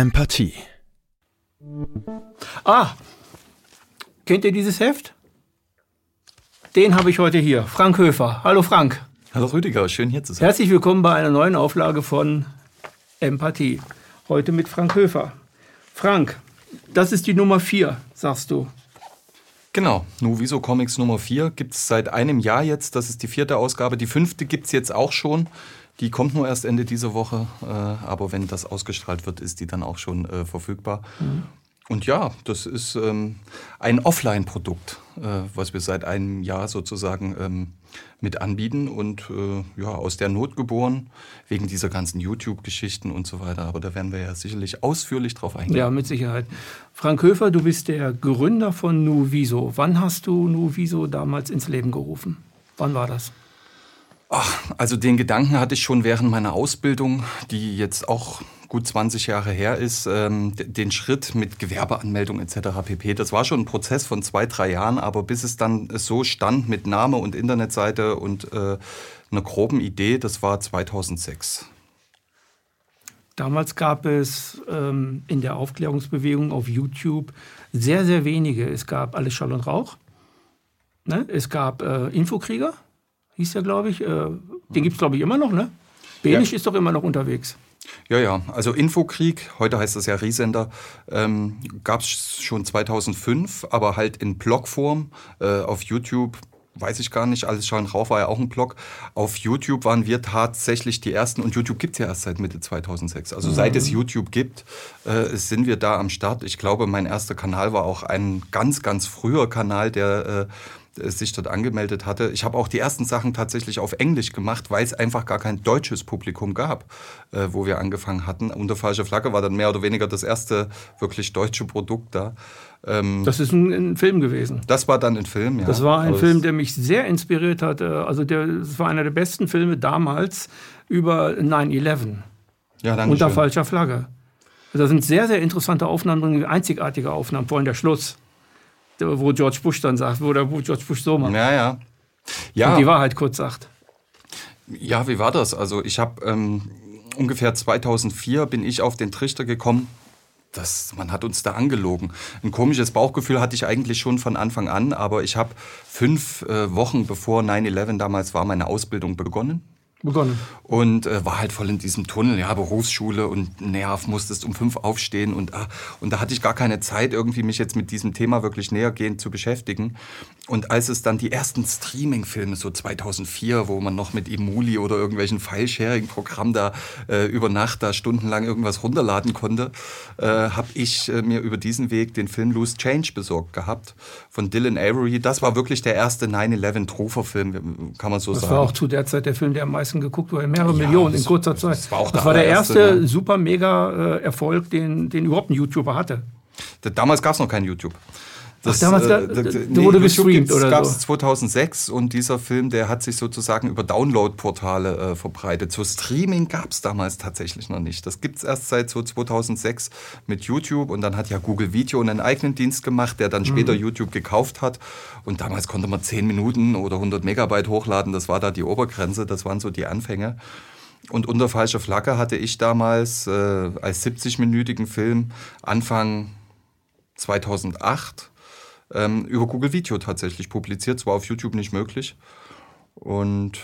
Empathie. Ah, kennt ihr dieses Heft? Den habe ich heute hier, Frank Höfer. Hallo Frank. Hallo Rüdiger, schön hier zu sein. Herzlich willkommen bei einer neuen Auflage von Empathie. Heute mit Frank Höfer. Frank, das ist die Nummer 4, sagst du. Genau, Nuviso Comics Nummer 4 gibt es seit einem Jahr jetzt. Das ist die vierte Ausgabe. Die fünfte gibt es jetzt auch schon. Die kommt nur erst Ende dieser Woche, äh, aber wenn das ausgestrahlt wird, ist die dann auch schon äh, verfügbar. Mhm. Und ja, das ist ähm, ein Offline-Produkt, äh, was wir seit einem Jahr sozusagen ähm, mit anbieten und äh, ja, aus der Not geboren, wegen dieser ganzen YouTube-Geschichten und so weiter. Aber da werden wir ja sicherlich ausführlich drauf eingehen. Ja, mit Sicherheit. Frank Höfer, du bist der Gründer von Nuviso. Wann hast du Nuviso damals ins Leben gerufen? Wann war das? Ach, also den Gedanken hatte ich schon während meiner Ausbildung, die jetzt auch gut 20 Jahre her ist, ähm, den Schritt mit Gewerbeanmeldung etc. pp. Das war schon ein Prozess von zwei, drei Jahren, aber bis es dann so stand mit Name und Internetseite und äh, einer groben Idee, das war 2006. Damals gab es ähm, in der Aufklärungsbewegung auf YouTube sehr, sehr wenige. Es gab Alles Schall und Rauch. Ne? Es gab äh, Infokrieger, hieß der, glaube ich. Äh, den gibt es, glaube ich, immer noch. Ne? Benisch ja. ist doch immer noch unterwegs. Ja, ja, also Infokrieg, heute heißt das ja Riesender, ähm, gab es schon 2005, aber halt in Blogform äh, auf YouTube. Weiß ich gar nicht, alles schauen rauf war ja auch ein Blog. Auf YouTube waren wir tatsächlich die Ersten und YouTube gibt es ja erst seit Mitte 2006. Also mhm. seit es YouTube gibt, äh, sind wir da am Start. Ich glaube, mein erster Kanal war auch ein ganz, ganz früher Kanal, der äh, sich dort angemeldet hatte. Ich habe auch die ersten Sachen tatsächlich auf Englisch gemacht, weil es einfach gar kein deutsches Publikum gab, äh, wo wir angefangen hatten. Unter falscher Flagge war dann mehr oder weniger das erste wirklich deutsche Produkt da. Ähm, das ist ein, ein, Film gewesen. Das war dann ein Film, ja. Das war ein Film, der mich sehr inspiriert hat. Also der, das war einer der besten Filme damals über 9-11. Ja, danke Unter schön. falscher Flagge. Da sind sehr, sehr interessante Aufnahmen einzigartige Aufnahmen, vor allem der Schluss wo George Bush dann sagt, wo, der, George Bush so macht. Ja, ja. ja. Und die Wahrheit kurz sagt. Ja, wie war das? Also ich habe ähm, ungefähr 2004 bin ich auf den Trichter gekommen, das, man hat uns da angelogen. Ein komisches Bauchgefühl hatte ich eigentlich schon von Anfang an, aber ich habe fünf äh, Wochen bevor 9-11 damals war, meine Ausbildung begonnen begonnen. Und äh, war halt voll in diesem Tunnel, ja, Berufsschule und nerv, musstest um fünf aufstehen und, ah, und da hatte ich gar keine Zeit, irgendwie mich jetzt mit diesem Thema wirklich nähergehend zu beschäftigen. Und als es dann die ersten Streaming-Filme, so 2004, wo man noch mit Emuli oder irgendwelchen File-Sharing-Programmen da äh, über Nacht da stundenlang irgendwas runterladen konnte, äh, habe ich äh, mir über diesen Weg den Film Loose Change besorgt gehabt von Dylan Avery. Das war wirklich der erste 9-11-Trofer-Film, kann man so das sagen. Das war auch zu der Zeit der Film, der am meisten geguckt wurde, mehrere ja, Millionen in kurzer Zeit. Das war, auch das war der erste ne? super mega äh, Erfolg, den, den überhaupt ein YouTuber hatte. Damals gab es noch kein YouTube. Das, Ach, damals äh, da, nee, wurde gestreamt oder gab es so. 2006 und dieser Film, der hat sich sozusagen über Download-Portale äh, verbreitet. So Streaming gab es damals tatsächlich noch nicht. Das gibt es erst seit so 2006 mit YouTube und dann hat ja Google Video einen eigenen Dienst gemacht, der dann später mhm. YouTube gekauft hat und damals konnte man 10 Minuten oder 100 Megabyte hochladen. Das war da die Obergrenze, das waren so die Anfänge. Und unter falscher Flagge hatte ich damals äh, als 70-minütigen Film Anfang 2008 ähm, über Google Video tatsächlich publiziert. Zwar auf YouTube nicht möglich. Und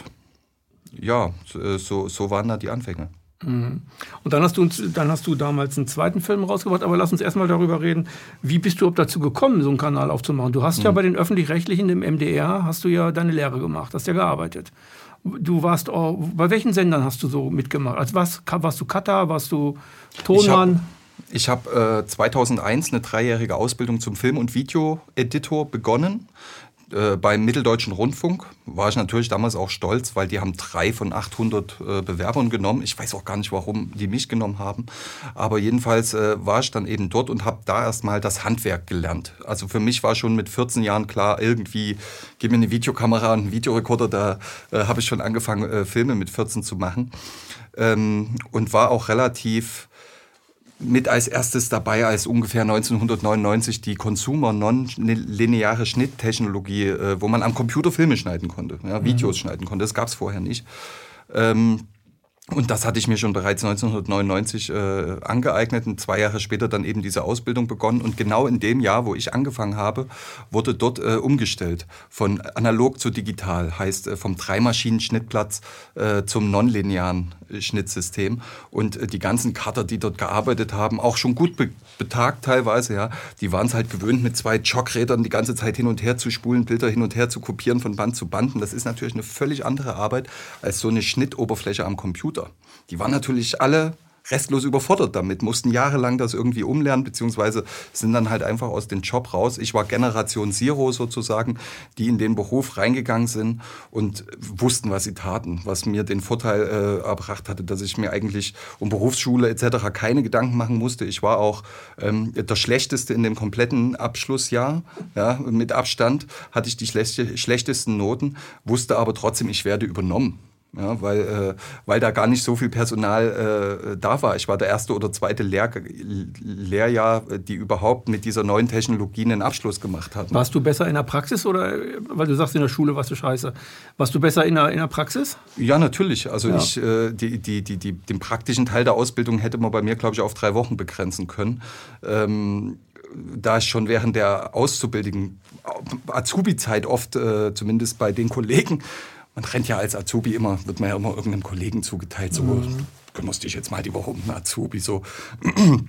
ja, äh, so, so waren da die Anfänge. Mhm. Und dann hast, du, dann hast du damals einen zweiten Film rausgebracht, aber lass uns erstmal darüber reden, wie bist du dazu gekommen, so einen Kanal aufzumachen? Du hast mhm. ja bei den Öffentlich-Rechtlichen, im MDR, hast du ja deine Lehre gemacht, hast ja gearbeitet. Du warst, auch, bei welchen Sendern hast du so mitgemacht? Also was, warst du Cutter, warst du Tonmann? Ich habe hab, äh, 2001 eine dreijährige Ausbildung zum Film- und Video-Editor begonnen. Äh, beim Mitteldeutschen Rundfunk war ich natürlich damals auch stolz, weil die haben drei von 800 äh, Bewerbern genommen. Ich weiß auch gar nicht, warum die mich genommen haben. Aber jedenfalls äh, war ich dann eben dort und habe da erstmal das Handwerk gelernt. Also für mich war schon mit 14 Jahren klar, irgendwie, gib mir eine Videokamera und einen Videorekorder. Da habe ich schon angefangen, Filme mit 14 zu machen. Ähm, und war auch relativ mit als erstes dabei, als ungefähr 1999 die Consumer non-lineare Schnitttechnologie, äh, wo man am Computer Filme schneiden konnte, ja, Videos mhm. schneiden konnte. Das gab es vorher nicht. Ähm, Und das hatte ich mir schon bereits 1999 äh, angeeignet und zwei Jahre später dann eben diese Ausbildung begonnen. Und genau in dem Jahr, wo ich angefangen habe, wurde dort äh, umgestellt von analog zu digital, heißt äh, vom Dreimaschinen-Schnittplatz äh, zum nonlinearen Schnittsystem. Und äh, die ganzen Cutter, die dort gearbeitet haben, auch schon gut be betagt teilweise, ja, die waren es halt gewöhnt, mit zwei Jogrädern die ganze Zeit hin und her zu spulen, Bilder hin und her zu kopieren von Band zu Band. Und das ist natürlich eine völlig andere Arbeit als so eine Schnittoberfläche am Computer. Die waren natürlich alle restlos überfordert damit, mussten jahrelang das irgendwie umlernen, beziehungsweise sind dann halt einfach aus dem Job raus. Ich war Generation Zero sozusagen, die in den Beruf reingegangen sind und wussten, was sie taten, was mir den Vorteil äh, erbracht hatte, dass ich mir eigentlich um Berufsschule etc. keine Gedanken machen musste. Ich war auch ähm, der Schlechteste in dem kompletten Abschlussjahr, ja, mit Abstand hatte ich die schlechtesten Noten, wusste aber trotzdem, ich werde übernommen ja, weil, äh, weil da gar nicht so viel Personal äh, da war. Ich war der erste oder zweite Lehr Lehrjahr, die überhaupt mit dieser neuen Technologie einen Abschluss gemacht hatten. Warst du besser in der Praxis oder, weil du sagst, in der Schule warst du scheiße, warst du besser in der, in der Praxis? Ja, natürlich. Also ja. ich, äh, die, die, die, die, den praktischen Teil der Ausbildung hätte man bei mir, glaube ich, auf drei Wochen begrenzen können. Ähm, da ich schon während der auszubildenden Azubi-Zeit oft, äh, zumindest bei den Kollegen, man rennt ja als Azubi immer, wird man ja immer irgendeinem Kollegen zugeteilt, so mhm. kümmerst dich jetzt mal die Woche um einen Azubi, so.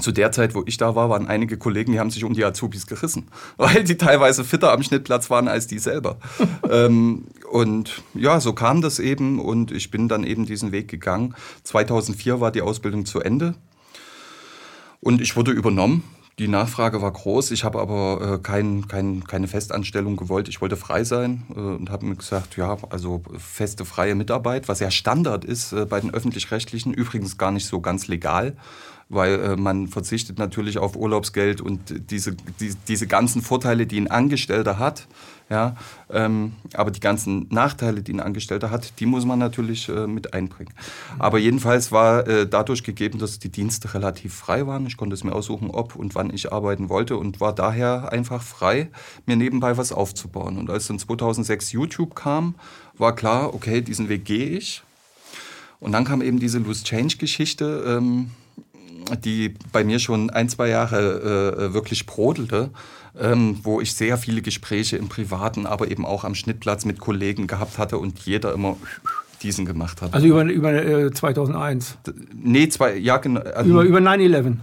Zu der Zeit, wo ich da war, waren einige Kollegen, die haben sich um die Azubis gerissen, weil die teilweise fitter am Schnittplatz waren als die selber. ähm, und ja, so kam das eben und ich bin dann eben diesen Weg gegangen. 2004 war die Ausbildung zu Ende und ich wurde übernommen die Nachfrage war groß. Ich habe aber äh, kein, kein, keine Festanstellung gewollt. Ich wollte frei sein äh, und habe mir gesagt, ja, also feste freie Mitarbeit, was ja Standard ist äh, bei den öffentlich-rechtlichen, übrigens gar nicht so ganz legal weil äh, man verzichtet natürlich auf Urlaubsgeld und diese, die, diese ganzen Vorteile, die ein Angestellter hat. Ja, ähm, aber die ganzen Nachteile, die ein Angestellter hat, die muss man natürlich äh, mit einbringen. Aber jedenfalls war äh, dadurch gegeben, dass die Dienste relativ frei waren. Ich konnte es mir aussuchen, ob und wann ich arbeiten wollte und war daher einfach frei, mir nebenbei was aufzubauen. Und als dann 2006 YouTube kam, war klar, okay, diesen Weg gehe ich. Und dann kam eben diese Loose Change Geschichte. Ähm, die bei mir schon ein, zwei Jahre äh, wirklich brodelte, ähm, wo ich sehr viele Gespräche im Privaten, aber eben auch am Schnittplatz mit Kollegen gehabt hatte und jeder immer diesen gemacht hat. Also über, über äh, 2001? Nee, zwei, ja, genau. Also über über 9-11?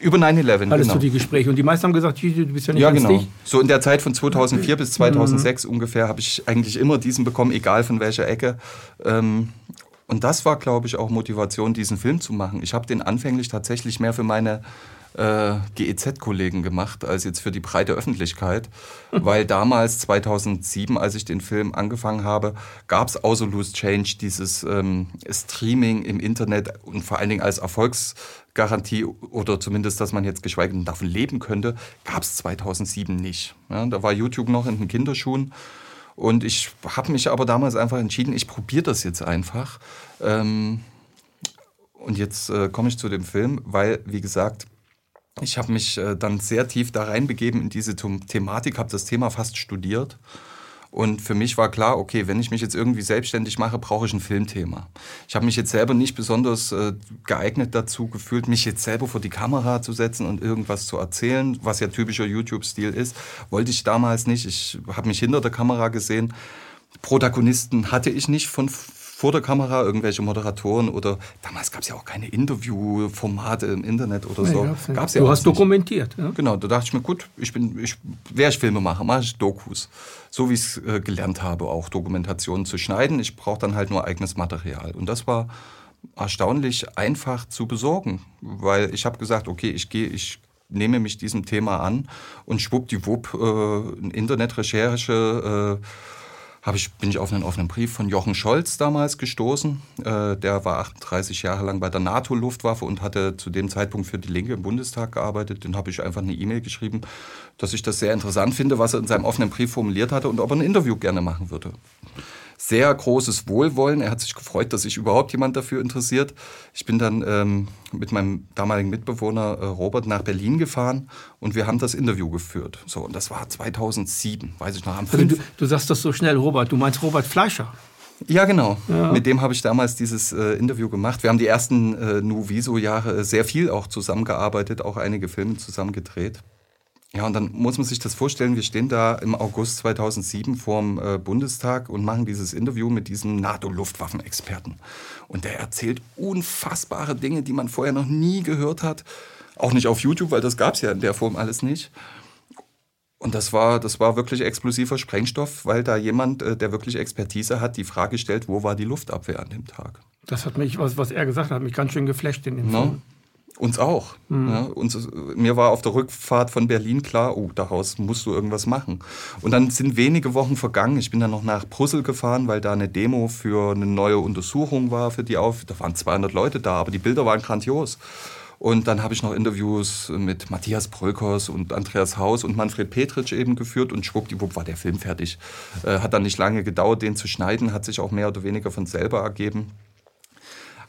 Über 9-11, Hattest genau. du die Gespräche und die meisten haben gesagt, du bist ja nicht Ja, genau. Dich. So in der Zeit von 2004 bis 2006 mhm. ungefähr habe ich eigentlich immer diesen bekommen, egal von welcher Ecke. Ähm, und das war, glaube ich, auch Motivation, diesen Film zu machen. Ich habe den anfänglich tatsächlich mehr für meine äh, GEZ-Kollegen gemacht, als jetzt für die breite Öffentlichkeit. Weil damals, 2007, als ich den Film angefangen habe, gab es außer Loose Change dieses ähm, Streaming im Internet und vor allen Dingen als Erfolgsgarantie oder zumindest, dass man jetzt geschweige denn davon leben könnte, gab es 2007 nicht. Ja, da war YouTube noch in den Kinderschuhen. Und ich habe mich aber damals einfach entschieden, ich probiere das jetzt einfach. Ähm, und jetzt äh, komme ich zu dem Film, weil, wie gesagt, ich habe mich äh, dann sehr tief da reinbegeben in diese Thematik, habe das Thema fast studiert und für mich war klar, okay, wenn ich mich jetzt irgendwie selbstständig mache, brauche ich ein Filmthema. Ich habe mich jetzt selber nicht besonders äh, geeignet dazu gefühlt, mich jetzt selber vor die Kamera zu setzen und irgendwas zu erzählen, was ja typischer YouTube-Stil ist. Wollte ich damals nicht. Ich habe mich hinter der Kamera gesehen. Protagonisten hatte ich nicht von vor der Kamera, irgendwelche Moderatoren oder damals gab es ja auch keine Interviewformate im Internet oder nee, so. Gab's gab's ja du hast nicht. dokumentiert. Ja? Genau, da dachte ich mir, gut, ich bin, ich, wäre ich Filmemacher, mache ich Dokus. So wie ich es äh, gelernt habe, auch Dokumentationen zu schneiden. Ich brauche dann halt nur eigenes Material. Und das war erstaunlich einfach zu besorgen, weil ich habe gesagt, okay, ich gehe, ich nehme mich diesem Thema an und schwuppdiwupp äh, Internetrecherche, äh, hab ich, bin ich auf einen offenen Brief von Jochen Scholz damals gestoßen. Äh, der war 38 Jahre lang bei der NATO-Luftwaffe und hatte zu dem Zeitpunkt für die Linke im Bundestag gearbeitet. Den habe ich einfach eine E-Mail geschrieben, dass ich das sehr interessant finde, was er in seinem offenen Brief formuliert hatte und ob er ein Interview gerne machen würde sehr großes Wohlwollen. Er hat sich gefreut, dass sich überhaupt jemand dafür interessiert. Ich bin dann ähm, mit meinem damaligen Mitbewohner äh, Robert nach Berlin gefahren und wir haben das Interview geführt. So, und das war 2007, weiß ich noch. Am also du, du sagst das so schnell, Robert. Du meinst Robert Fleischer? Ja, genau. Ja. Mit dem habe ich damals dieses äh, Interview gemacht. Wir haben die ersten äh, Nuviso-Jahre sehr viel auch zusammengearbeitet, auch einige Filme zusammen gedreht. Ja, und dann muss man sich das vorstellen, wir stehen da im August 2007 vorm äh, Bundestag und machen dieses Interview mit diesem NATO-Luftwaffenexperten. Und der erzählt unfassbare Dinge, die man vorher noch nie gehört hat. Auch nicht auf YouTube, weil das gab es ja in der Form alles nicht. Und das war, das war wirklich explosiver Sprengstoff, weil da jemand, äh, der wirklich Expertise hat, die Frage stellt, wo war die Luftabwehr an dem Tag? Das hat mich, was, was er gesagt hat, hat mich ganz schön geflasht in dem no? Film. Uns auch. Mhm. Ja, uns, mir war auf der Rückfahrt von Berlin klar, oh, daraus musst du irgendwas machen. Und dann sind wenige Wochen vergangen. Ich bin dann noch nach Brüssel gefahren, weil da eine Demo für eine neue Untersuchung war für die Auf. Da waren 200 Leute da, aber die Bilder waren grandios. Und dann habe ich noch Interviews mit Matthias Brölkers und Andreas Haus und Manfred Petritsch eben geführt und schwuppdiwupp war der Film fertig. Äh, hat dann nicht lange gedauert, den zu schneiden, hat sich auch mehr oder weniger von selber ergeben.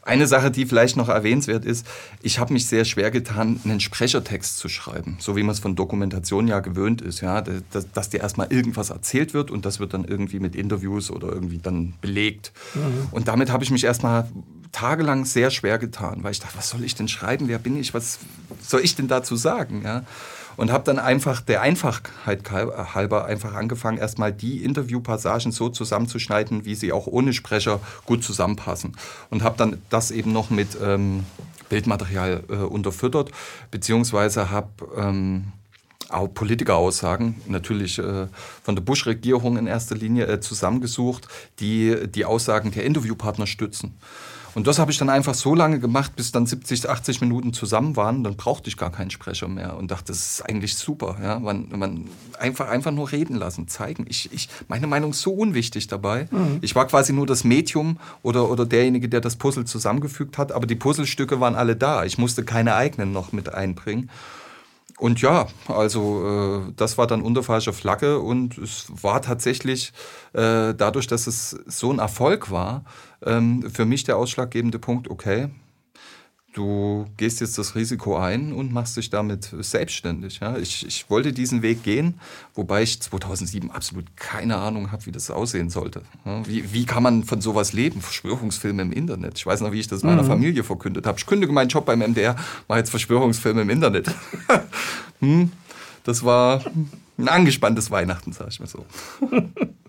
Eine Sache, die vielleicht noch erwähnenswert ist, ich habe mich sehr schwer getan, einen Sprechertext zu schreiben, so wie man es von Dokumentation ja gewöhnt ist, ja, dass, dass dir erstmal irgendwas erzählt wird und das wird dann irgendwie mit Interviews oder irgendwie dann belegt. Mhm. Und damit habe ich mich erstmal tagelang sehr schwer getan, weil ich dachte, was soll ich denn schreiben, wer bin ich, was soll ich denn dazu sagen, ja? Und habe dann einfach der Einfachheit halber einfach angefangen, erstmal die Interviewpassagen so zusammenzuschneiden, wie sie auch ohne Sprecher gut zusammenpassen. Und habe dann das eben noch mit ähm, Bildmaterial äh, unterfüttert, beziehungsweise habe ähm, auch Politikeraussagen, natürlich äh, von der Bush-Regierung in erster Linie äh, zusammengesucht, die die Aussagen der Interviewpartner stützen. Und das habe ich dann einfach so lange gemacht, bis dann 70, 80 Minuten zusammen waren. Dann brauchte ich gar keinen Sprecher mehr und dachte, das ist eigentlich super. Ja? Man, man einfach, einfach nur reden lassen, zeigen. Ich, ich, meine Meinung ist so unwichtig dabei. Mhm. Ich war quasi nur das Medium oder, oder derjenige, der das Puzzle zusammengefügt hat. Aber die Puzzlestücke waren alle da. Ich musste keine eigenen noch mit einbringen. Und ja, also äh, das war dann unter falscher Flagge und es war tatsächlich äh, dadurch, dass es so ein Erfolg war, ähm, für mich der ausschlaggebende Punkt, okay, du gehst jetzt das Risiko ein und machst dich damit selbstständig. Ja? Ich, ich wollte diesen Weg gehen, wobei ich 2007 absolut keine Ahnung habe, wie das aussehen sollte. Ja? Wie, wie kann man von sowas leben? Verschwörungsfilme im Internet. Ich weiß noch, wie ich das meiner mhm. Familie verkündet habe. Ich kündige meinen Job beim MDR, mache jetzt Verschwörungsfilme im Internet. hm? Das war ein angespanntes Weihnachten, sag ich mal so.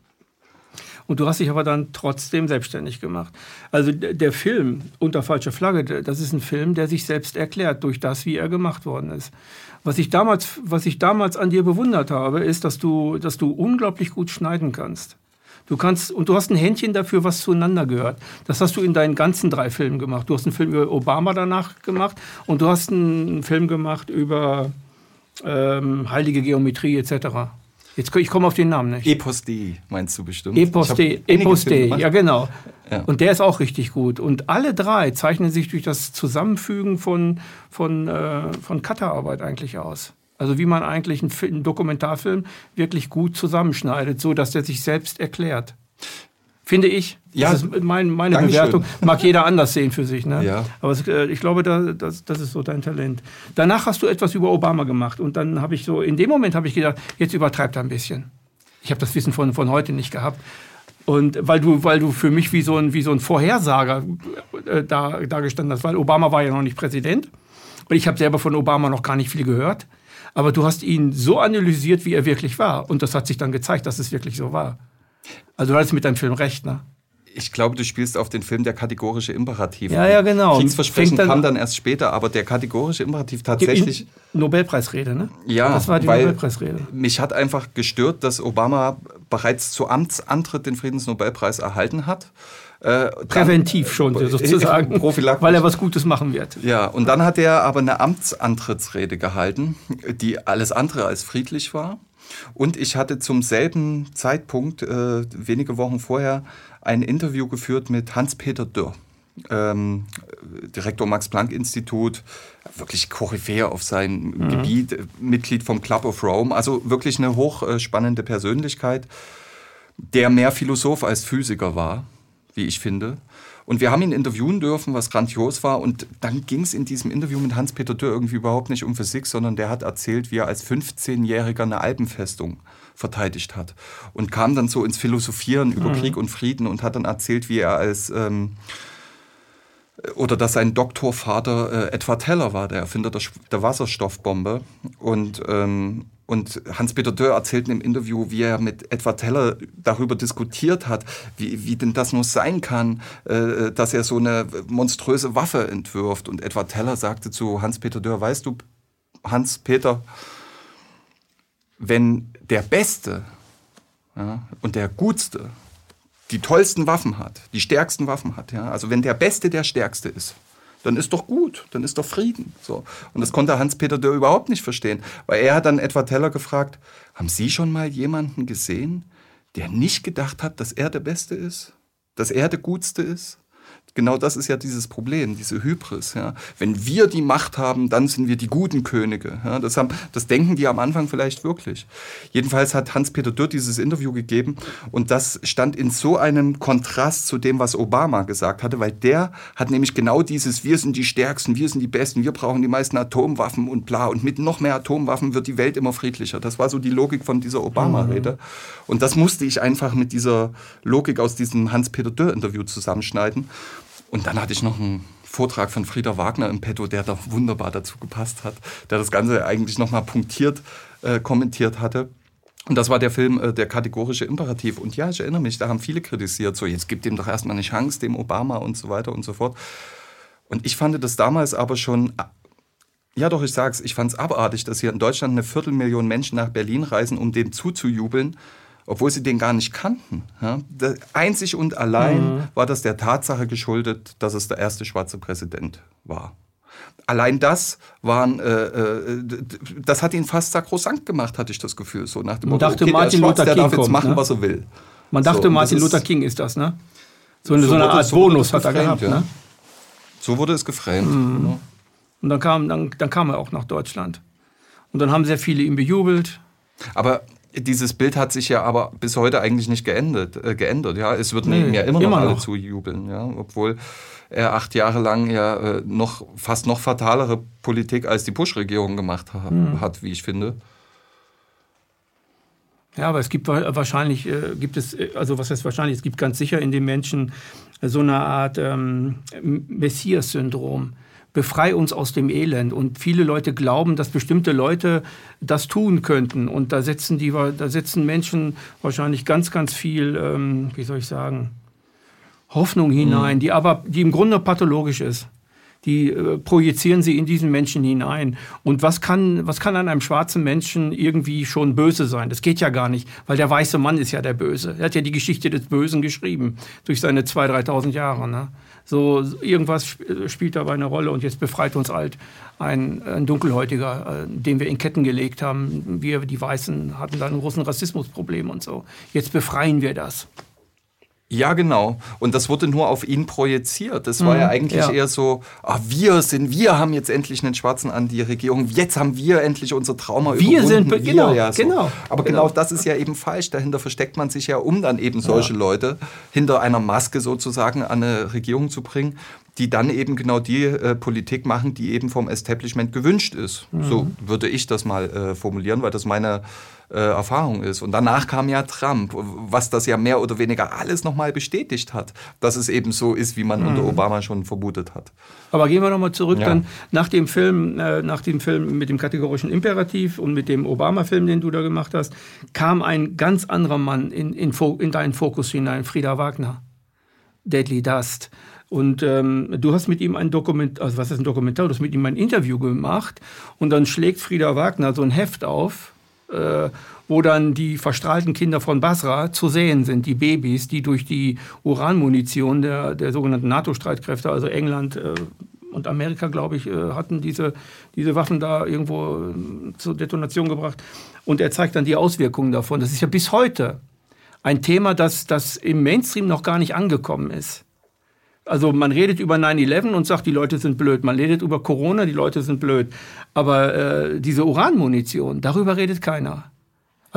Und du hast dich aber dann trotzdem selbstständig gemacht. Also der Film unter falscher Flagge, das ist ein Film, der sich selbst erklärt durch das, wie er gemacht worden ist. Was ich damals, was ich damals an dir bewundert habe, ist, dass du, dass du unglaublich gut schneiden kannst. Du kannst, und du hast ein Händchen dafür, was zueinander gehört. Das hast du in deinen ganzen drei Filmen gemacht. Du hast einen Film über Obama danach gemacht und du hast einen Film gemacht über ähm, heilige Geometrie etc. Jetzt, ich komme auf den Namen nicht. Epos D meinst du bestimmt. Epos D, Epos D, ja genau. Ja. Und der ist auch richtig gut. Und alle drei zeichnen sich durch das Zusammenfügen von, von, äh, von Cutterarbeit eigentlich aus. Also wie man eigentlich einen, einen Dokumentarfilm wirklich gut zusammenschneidet, so dass der sich selbst erklärt. Finde ich. Ja, das ist mein, meine Dankeschön. Bewertung. Mag jeder anders sehen für sich. Ne? Ja. Aber äh, ich glaube, da, das, das ist so dein Talent. Danach hast du etwas über Obama gemacht. Und dann habe ich so, in dem Moment habe ich gedacht, jetzt übertreibt er ein bisschen. Ich habe das Wissen von, von heute nicht gehabt. Und weil du, weil du für mich wie so ein, wie so ein Vorhersager äh, da, dargestanden hast, weil Obama war ja noch nicht Präsident. Und ich habe selber von Obama noch gar nicht viel gehört. Aber du hast ihn so analysiert, wie er wirklich war. Und das hat sich dann gezeigt, dass es wirklich so war. Also du hattest mit deinem Film recht, ne? Ich glaube, du spielst auf den Film der kategorische Imperativ. Ja, ja, genau. Kriegsversprechen dann kam dann erst später, aber der kategorische Imperativ tatsächlich. Nobelpreisrede, ne? Ja, das war die Nobelpreisrede. Mich hat einfach gestört, dass Obama bereits zu Amtsantritt den Friedensnobelpreis erhalten hat. Äh, Präventiv schon sozusagen, prophylaktisch. weil er was Gutes machen wird. Ja, und dann hat er aber eine Amtsantrittsrede gehalten, die alles andere als friedlich war. Und ich hatte zum selben Zeitpunkt, äh, wenige Wochen vorher, ein Interview geführt mit Hans-Peter Dürr. Ähm, Direktor Max-Planck-Institut, wirklich Koryphäe auf seinem mhm. Gebiet, Mitglied vom Club of Rome, also wirklich eine hochspannende Persönlichkeit, der mehr Philosoph als Physiker war wie ich finde. Und wir haben ihn interviewen dürfen, was grandios war. Und dann ging es in diesem Interview mit Hans-Peter Dürr irgendwie überhaupt nicht um Physik, sondern der hat erzählt, wie er als 15-Jähriger eine Alpenfestung verteidigt hat. Und kam dann so ins Philosophieren über mhm. Krieg und Frieden und hat dann erzählt, wie er als... Ähm, oder dass sein Doktorvater äh, Edward Teller war, der Erfinder der, der Wasserstoffbombe. Und, ähm, und Hans-Peter Dörr erzählt im Interview, wie er mit Edward Teller darüber diskutiert hat, wie, wie denn das nur sein kann, äh, dass er so eine monströse Waffe entwirft. Und Edward Teller sagte zu Hans-Peter Dörr, weißt du, Hans-Peter, wenn der Beste ja, und der Gutste die tollsten Waffen hat, die stärksten Waffen hat. Ja? Also wenn der Beste der Stärkste ist, dann ist doch gut, dann ist doch Frieden. So. Und das konnte Hans-Peter Dörr überhaupt nicht verstehen, weil er hat dann etwa Teller gefragt, haben Sie schon mal jemanden gesehen, der nicht gedacht hat, dass er der Beste ist, dass er der Gutste ist? Genau das ist ja dieses Problem, diese Hybris. Ja. Wenn wir die Macht haben, dann sind wir die guten Könige. Ja. Das, haben, das denken die am Anfang vielleicht wirklich. Jedenfalls hat Hans-Peter Dürr dieses Interview gegeben und das stand in so einem Kontrast zu dem, was Obama gesagt hatte, weil der hat nämlich genau dieses, wir sind die Stärksten, wir sind die Besten, wir brauchen die meisten Atomwaffen und bla. Und mit noch mehr Atomwaffen wird die Welt immer friedlicher. Das war so die Logik von dieser Obama-Rede. Mhm. Und das musste ich einfach mit dieser Logik aus diesem Hans-Peter Dürr-Interview zusammenschneiden. Und dann hatte ich noch einen Vortrag von Frieder Wagner im Petto, der da wunderbar dazu gepasst hat, der das Ganze eigentlich nochmal punktiert äh, kommentiert hatte. Und das war der Film äh, Der kategorische Imperativ. Und ja, ich erinnere mich, da haben viele kritisiert, so jetzt gibt ihm doch erstmal eine Chance, dem Obama und so weiter und so fort. Und ich fand das damals aber schon, ja doch, ich sag's, ich fand es abartig, dass hier in Deutschland eine Viertelmillion Menschen nach Berlin reisen, um dem zuzujubeln obwohl sie den gar nicht kannten. Ja? Einzig und allein mhm. war das der Tatsache geschuldet, dass es der erste schwarze Präsident war. Allein das waren, äh, äh, das hat ihn fast sakrosankt gemacht, hatte ich das Gefühl. So nach dem Man dachte, okay, Martin Luther King darf jetzt machen, ne? was er will. Man dachte, so, Martin Luther King ist das, ne? So eine, so, so eine Art Bonus hat er gehabt, ja. ne? So wurde es geframed. Mhm. Genau. Und dann kam, dann, dann kam er auch nach Deutschland. Und dann haben sehr viele ihn bejubelt. Aber dieses Bild hat sich ja aber bis heute eigentlich nicht geändert. Äh, geändert ja. Es würden nee, ihm ja immer, immer noch alle noch. zujubeln, ja. obwohl er acht Jahre lang ja äh, noch fast noch fatalere Politik als die Bush-Regierung gemacht ha mhm. hat, wie ich finde. Ja, aber es gibt wahrscheinlich, äh, gibt es, äh, also was heißt wahrscheinlich, es gibt ganz sicher in den Menschen so eine Art ähm, Messias-Syndrom befrei uns aus dem Elend. Und viele Leute glauben, dass bestimmte Leute das tun könnten. Und da setzen, die, da setzen Menschen wahrscheinlich ganz, ganz viel, ähm, wie soll ich sagen, Hoffnung hinein, mhm. die aber, die im Grunde pathologisch ist. Die äh, projizieren sie in diesen Menschen hinein. Und was kann, was kann an einem schwarzen Menschen irgendwie schon böse sein? Das geht ja gar nicht, weil der weiße Mann ist ja der Böse. Er hat ja die Geschichte des Bösen geschrieben durch seine 2.000, 3.000 Jahre. Ne? So irgendwas spielt dabei eine Rolle und jetzt befreit uns halt ein, ein Dunkelhäutiger, äh, den wir in Ketten gelegt haben. Wir, die Weißen, hatten da ein großes Rassismusproblem und so. Jetzt befreien wir das. Ja, genau. Und das wurde nur auf ihn projiziert. Das war mhm, ja eigentlich ja. eher so, ah, wir sind, wir haben jetzt endlich einen Schwarzen an die Regierung. Jetzt haben wir endlich unser Trauma wir überwunden. Sind, genau, ja, so. genau. Aber genau. genau das ist ja eben falsch. Dahinter versteckt man sich ja, um dann eben solche ja. Leute hinter einer Maske sozusagen an eine Regierung zu bringen, die dann eben genau die äh, Politik machen, die eben vom Establishment gewünscht ist. Mhm. So würde ich das mal äh, formulieren, weil das meine äh, Erfahrung ist. Und danach kam ja Trump, was das ja mehr oder weniger alles nochmal bestätigt hat, dass es eben so ist, wie man mhm. unter Obama schon vermutet hat. Aber gehen wir nochmal zurück ja. dann nach dem Film, äh, nach dem Film mit dem kategorischen Imperativ und mit dem Obama-Film, den du da gemacht hast, kam ein ganz anderer Mann in, in, in deinen Fokus hinein, Frieda Wagner, Deadly Dust. Und ähm, du hast mit ihm ein Dokument, also was ist ein Dokumentar? Du hast mit ihm ein Interview gemacht und dann schlägt Frieda Wagner so ein Heft auf äh, wo dann die verstrahlten Kinder von Basra zu sehen sind, die Babys, die durch die Uranmunition der, der sogenannten NATO-Streitkräfte, also England äh, und Amerika, glaube ich, äh, hatten diese, diese Waffen da irgendwo äh, zur Detonation gebracht. Und er zeigt dann die Auswirkungen davon. Das ist ja bis heute ein Thema, das, das im Mainstream noch gar nicht angekommen ist. Also man redet über 9-11 und sagt, die Leute sind blöd. Man redet über Corona, die Leute sind blöd. Aber äh, diese Uranmunition, darüber redet keiner.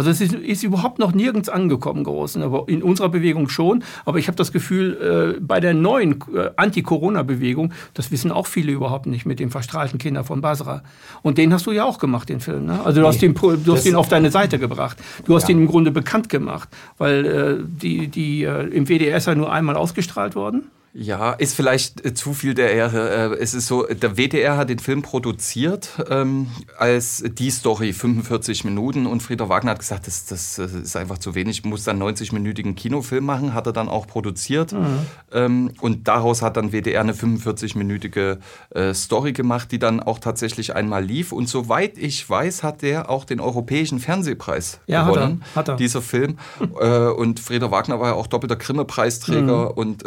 Also es ist, ist, überhaupt noch nirgends angekommen groß, aber in unserer Bewegung schon. Aber ich habe das Gefühl, äh, bei der neuen äh, Anti-Corona-Bewegung, das wissen auch viele überhaupt nicht mit den verstrahlten Kindern von Basra. Und den hast du ja auch gemacht, den Film. Ne? Also du nee, hast, den, du hast den auf deine Seite gebracht. Du hast ja. den im Grunde bekannt gemacht, weil äh, die, die äh, im WDR ist ja nur einmal ausgestrahlt worden. Ja, ist vielleicht äh, zu viel der Ehre. Äh, es ist so, der WDR hat den Film produziert ähm, als die Story, 45 Minuten. Und Frieder Wagner hat gesagt, das, das, das ist einfach zu wenig. Ich muss dann 90-minütigen Kinofilm machen, hat er dann auch produziert. Mhm. Ähm, und daraus hat dann WDR eine 45-minütige äh, Story gemacht, die dann auch tatsächlich einmal lief. Und soweit ich weiß, hat der auch den Europäischen Fernsehpreis ja, gewonnen, hat er, hat er. dieser Film. äh, und Frieder Wagner war ja auch doppelter Grimme-Preisträger mhm. und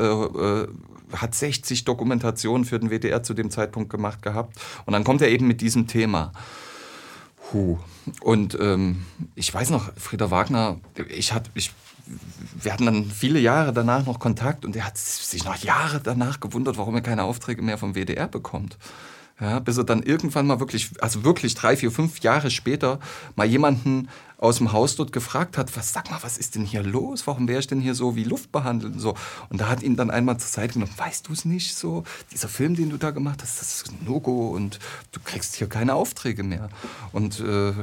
hat 60 Dokumentationen für den WDR zu dem Zeitpunkt gemacht gehabt. Und dann kommt er eben mit diesem Thema. Huh. Und ähm, ich weiß noch, Frieder Wagner, ich hatte, ich, wir hatten dann viele Jahre danach noch Kontakt und er hat sich noch Jahre danach gewundert, warum er keine Aufträge mehr vom WDR bekommt. Ja, bis er dann irgendwann mal wirklich, also wirklich drei, vier, fünf Jahre später mal jemanden aus dem Haus dort gefragt hat, was sag mal, was ist denn hier los? Warum wäre ich denn hier so wie Luft behandelt und so? Und da hat ihn dann einmal zur Seite genommen, weißt du es nicht so? Dieser Film, den du da gemacht hast, das ist No-Go und du kriegst hier keine Aufträge mehr. Und äh,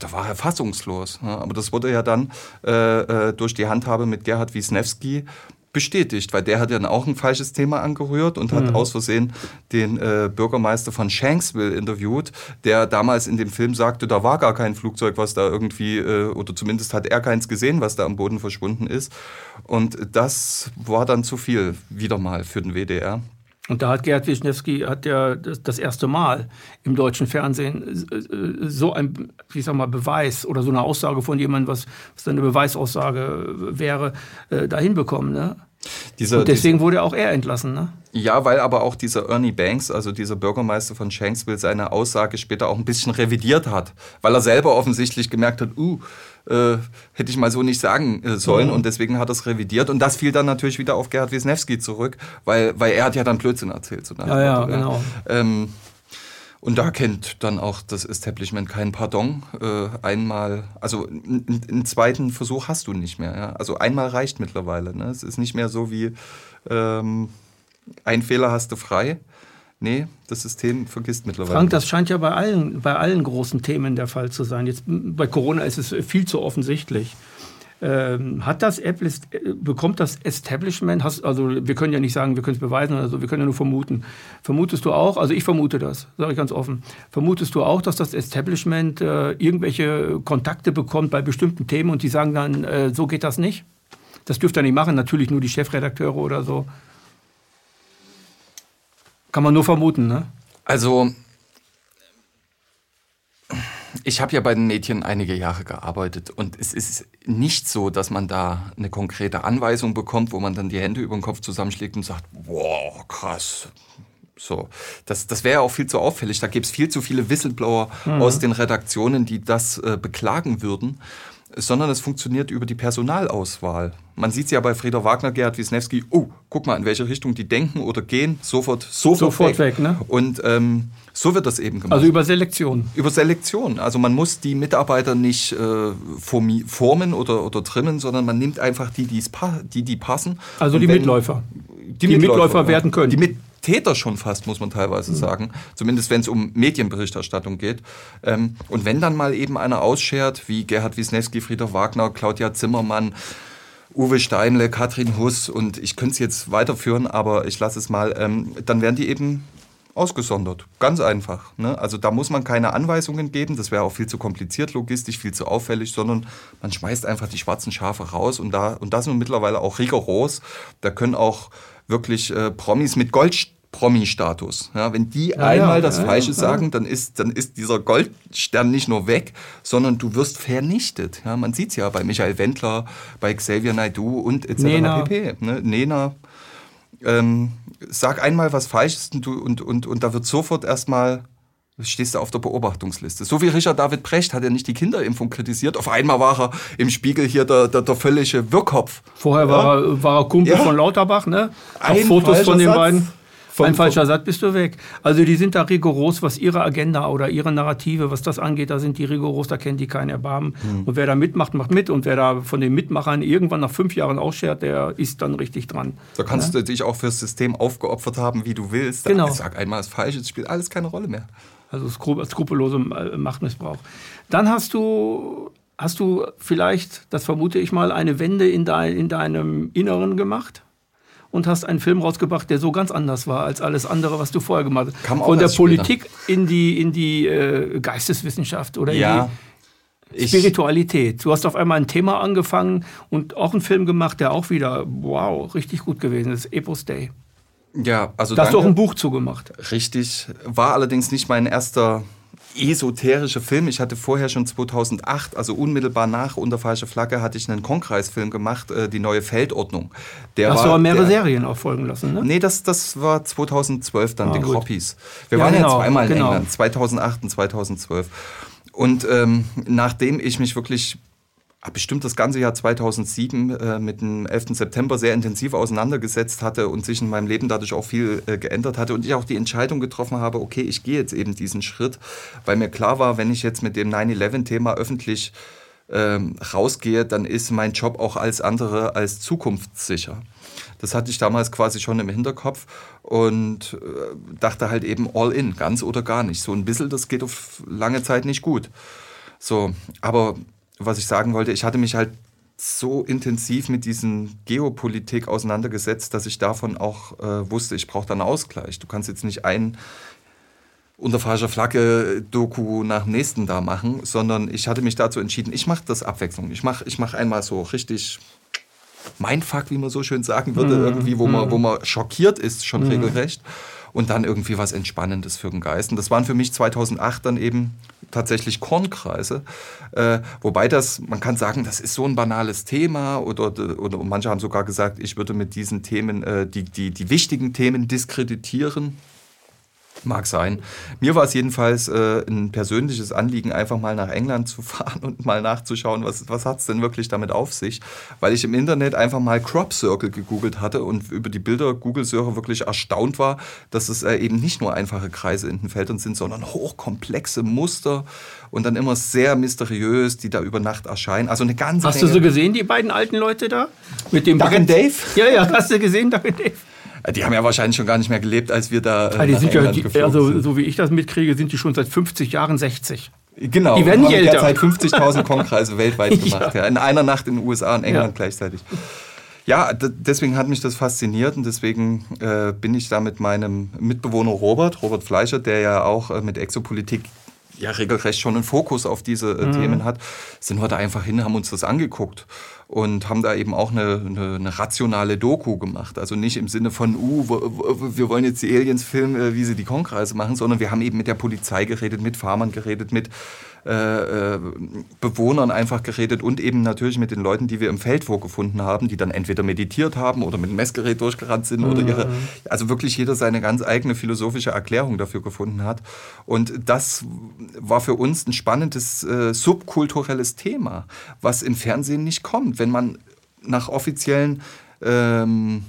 da war er fassungslos. Aber das wurde ja dann äh, äh, durch die Handhabe mit Gerhard Wisniewski bestätigt, weil der hat ja dann auch ein falsches Thema angerührt und hat mhm. aus Versehen den äh, Bürgermeister von Shanksville interviewt, der damals in dem Film sagte, da war gar kein Flugzeug, was da irgendwie, äh, oder zumindest hat er keins gesehen, was da am Boden verschwunden ist. Und das war dann zu viel, wieder mal für den WDR. Und da hat Gerhard Wischnewski hat ja das, das, erste Mal im deutschen Fernsehen äh, so ein, ich sag mal, Beweis oder so eine Aussage von jemandem, was, was dann eine Beweisaussage wäre, äh, dahin bekommen. Ne? Dieser, und deswegen wurde auch er entlassen, ne? Ja, weil aber auch dieser Ernie Banks, also dieser Bürgermeister von Shanksville, seine Aussage später auch ein bisschen revidiert hat, weil er selber offensichtlich gemerkt hat, uh, äh, hätte ich mal so nicht sagen äh, sollen. Mhm. Und deswegen hat er es revidiert. Und das fiel dann natürlich wieder auf Gerhard Wisniewski zurück, weil, weil er hat ja dann Blödsinn erzählt. So ja, ja, genau. Ähm, und da kennt dann auch das Establishment kein Pardon. Äh, einmal, also einen zweiten Versuch hast du nicht mehr. Ja? Also einmal reicht mittlerweile. Ne? Es ist nicht mehr so wie ähm, ein Fehler hast du frei. Nee, das System vergisst mittlerweile. Frank, das scheint ja bei allen, bei allen großen Themen der Fall zu sein. Jetzt bei Corona ist es viel zu offensichtlich. Ähm, hat das Apple, bekommt das Establishment, hast, also wir können ja nicht sagen, wir können es beweisen, also wir können ja nur vermuten. Vermutest du auch, also ich vermute das, sage ich ganz offen, vermutest du auch, dass das Establishment äh, irgendwelche Kontakte bekommt bei bestimmten Themen und die sagen dann, äh, so geht das nicht? Das dürft ihr nicht machen, natürlich nur die Chefredakteure oder so. Kann man nur vermuten, ne? Also ich habe ja bei den Mädchen einige Jahre gearbeitet und es ist nicht so, dass man da eine konkrete Anweisung bekommt, wo man dann die Hände über den Kopf zusammenschlägt und sagt, wow, krass. So, das, das wäre auch viel zu auffällig. Da gibt es viel zu viele Whistleblower mhm. aus den Redaktionen, die das äh, beklagen würden sondern es funktioniert über die Personalauswahl. Man sieht es ja bei Frieder Wagner, Gerhard Wisniewski, oh, guck mal, in welche Richtung die denken oder gehen, sofort, sofort, sofort weg. weg ne? Und ähm, so wird das eben gemacht. Also über Selektion. Über Selektion. Also man muss die Mitarbeiter nicht äh, formen oder, oder trimmen, sondern man nimmt einfach die, die, die passen. Also die wenn, Mitläufer. Die, die Mitläufer, Mitläufer werden können. Die mit, Täter schon fast, muss man teilweise mhm. sagen. Zumindest wenn es um Medienberichterstattung geht. Ähm, und wenn dann mal eben einer ausschert, wie Gerhard Wisniewski, Frieder Wagner, Claudia Zimmermann, Uwe Steinle, Katrin Huss und ich könnte es jetzt weiterführen, aber ich lasse es mal, ähm, dann werden die eben ausgesondert. Ganz einfach. Ne? Also da muss man keine Anweisungen geben, das wäre auch viel zu kompliziert logistisch, viel zu auffällig, sondern man schmeißt einfach die schwarzen Schafe raus und da und das sind mittlerweile auch rigoros. Da können auch wirklich äh, Promis mit Gold Promi-Status. Ja, wenn die ja, einmal ja, das Falsche sagen, dann ist, dann ist dieser Goldstern nicht nur weg, sondern du wirst vernichtet. Ja, man sieht es ja bei Michael Wendler, bei Xavier Naidoo und etc. Nena. pp. Ne? Nena. Ähm, sag einmal was Falsches und, und, und, und da wird sofort erstmal stehst du auf der Beobachtungsliste. So wie Richard David Brecht hat ja nicht die Kinderimpfung kritisiert. Auf einmal war er im Spiegel hier der, der, der völlige Wirrkopf. Vorher ja. war, er, war er Kumpel ja. von Lauterbach, ne? Auch Fotos von den Satz. beiden. Ein falscher Satz bist du weg. Also die sind da rigoros, was ihre Agenda oder ihre Narrative, was das angeht, da sind die rigoros, da kennen die keinen Erbarmen. Mhm. Und wer da mitmacht, macht mit. Und wer da von den Mitmachern irgendwann nach fünf Jahren ausschert, der ist dann richtig dran. Da kannst ja? du dich auch fürs System aufgeopfert haben, wie du willst. Genau. Ich sag einmal ist falsch, es spielt alles keine Rolle mehr. Also skrupellose Machtmissbrauch. Dann hast du Hast du vielleicht, das vermute ich mal, eine Wende in, dein, in deinem Inneren gemacht? Und hast einen Film rausgebracht, der so ganz anders war als alles andere, was du vorher gemacht hast. Kam Von der Politik in die, in die äh, Geisteswissenschaft oder ja, in die Spiritualität. Du hast auf einmal ein Thema angefangen und auch einen Film gemacht, der auch wieder, wow, richtig gut gewesen ist. Epos Day. Ja, also. Da hast du auch ein Buch zugemacht. Richtig. War allerdings nicht mein erster esoterische Film. Ich hatte vorher schon 2008, also unmittelbar nach Unter falscher Flagge, hatte ich einen Kongressfilm gemacht, äh, die neue Feldordnung. Der Hast war, du aber mehrere der, Serien auch folgen lassen, ne? Nee, das, das war 2012 dann, ah, die Kroppies. Wir ja, waren genau, ja zweimal in genau. England, 2008 und 2012. Und ähm, nachdem ich mich wirklich bestimmt das ganze Jahr 2007 äh, mit dem 11. September sehr intensiv auseinandergesetzt hatte und sich in meinem Leben dadurch auch viel äh, geändert hatte und ich auch die Entscheidung getroffen habe, okay, ich gehe jetzt eben diesen Schritt, weil mir klar war, wenn ich jetzt mit dem 9-11-Thema öffentlich ähm, rausgehe, dann ist mein Job auch als andere als zukunftssicher. Das hatte ich damals quasi schon im Hinterkopf und äh, dachte halt eben all in, ganz oder gar nicht. So ein bisschen, das geht auf lange Zeit nicht gut. So, aber was ich sagen wollte, ich hatte mich halt so intensiv mit diesen Geopolitik auseinandergesetzt, dass ich davon auch äh, wusste, ich brauche da einen Ausgleich. Du kannst jetzt nicht ein unter falscher Flagge Doku nach dem nächsten da machen, sondern ich hatte mich dazu entschieden, ich mache das Abwechslung. Ich mache ich mach einmal so richtig mein Fuck, wie man so schön sagen würde, mhm. irgendwie, wo man, wo man schockiert ist, schon mhm. regelrecht und dann irgendwie was Entspannendes für den Geist. Und das waren für mich 2008 dann eben tatsächlich Kornkreise. Äh, wobei das, man kann sagen, das ist so ein banales Thema oder, oder manche haben sogar gesagt, ich würde mit diesen Themen äh, die, die, die wichtigen Themen diskreditieren. Mag sein. Mir war es jedenfalls äh, ein persönliches Anliegen, einfach mal nach England zu fahren und mal nachzuschauen, was, was hat es denn wirklich damit auf sich. Weil ich im Internet einfach mal Crop Circle gegoogelt hatte und über die Bilder Google-Suche wirklich erstaunt war, dass es äh, eben nicht nur einfache Kreise in den Feldern sind, sondern hochkomplexe Muster und dann immer sehr mysteriös, die da über Nacht erscheinen. Also eine ganze Hast Menge. du so gesehen, die beiden alten Leute da? Mit dem Duck Dave? Ja, ja, hast du gesehen, Duck Dave? Die haben ja wahrscheinlich schon gar nicht mehr gelebt, als wir da. Äh, die sind ja, die, also sind. so wie ich das mitkriege, sind die schon seit 50 Jahren 60. Genau, die werden haben älter. derzeit 50.000 Kongresse weltweit gemacht. Ja. Ja. In einer Nacht in den USA und England ja. gleichzeitig. Ja, deswegen hat mich das fasziniert und deswegen äh, bin ich da mit meinem Mitbewohner Robert, Robert Fleischer, der ja auch äh, mit Exopolitik ja regelrecht schon einen Fokus auf diese äh, mhm. Themen hat, sind wir da einfach hin, haben uns das angeguckt und haben da eben auch eine, eine, eine rationale Doku gemacht. Also nicht im Sinne von, uh, wir wollen jetzt die Aliens filmen, äh, wie sie die Konkreise machen, sondern wir haben eben mit der Polizei geredet, mit Farmern geredet, mit äh, äh, Bewohnern einfach geredet und eben natürlich mit den Leuten, die wir im Feld vorgefunden haben, die dann entweder meditiert haben oder mit dem Messgerät durchgerannt sind mhm. oder ihre, also wirklich jeder seine ganz eigene philosophische Erklärung dafür gefunden hat. Und das war für uns ein spannendes äh, subkulturelles Thema, was im Fernsehen nicht kommt. Wenn man nach offiziellen ähm,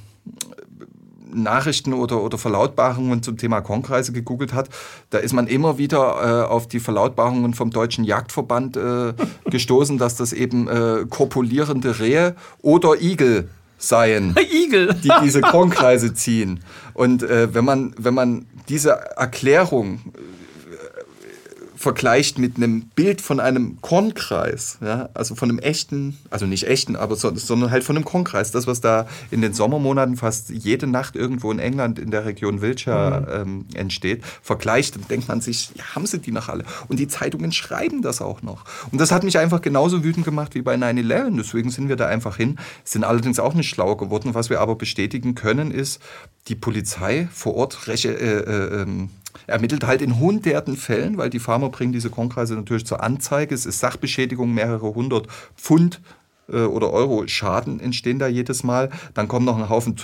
Nachrichten oder, oder Verlautbarungen zum Thema Kornkreise gegoogelt hat, da ist man immer wieder äh, auf die Verlautbarungen vom Deutschen Jagdverband äh, gestoßen, dass das eben äh, korpulierende Rehe oder Igel seien, Igel. die diese Kornkreise ziehen. Und äh, wenn, man, wenn man diese Erklärung vergleicht mit einem Bild von einem Kornkreis, ja, also von einem echten, also nicht echten, aber so, sondern halt von einem Kornkreis, das, was da in den Sommermonaten fast jede Nacht irgendwo in England in der Region Wiltshire mhm. ähm, entsteht, vergleicht, dann denkt man sich, ja, haben sie die noch alle? Und die Zeitungen schreiben das auch noch. Und das hat mich einfach genauso wütend gemacht wie bei 9-11, deswegen sind wir da einfach hin, sind allerdings auch nicht schlau geworden. Was wir aber bestätigen können, ist, die Polizei vor Ort äh, äh, ähm, ermittelt halt in hunderten Fällen, weil die Farmer bringen diese Kornkreise natürlich zur Anzeige. Es ist Sachbeschädigung, mehrere hundert Pfund äh, oder Euro Schaden entstehen da jedes Mal. Dann kommen noch ein Haufen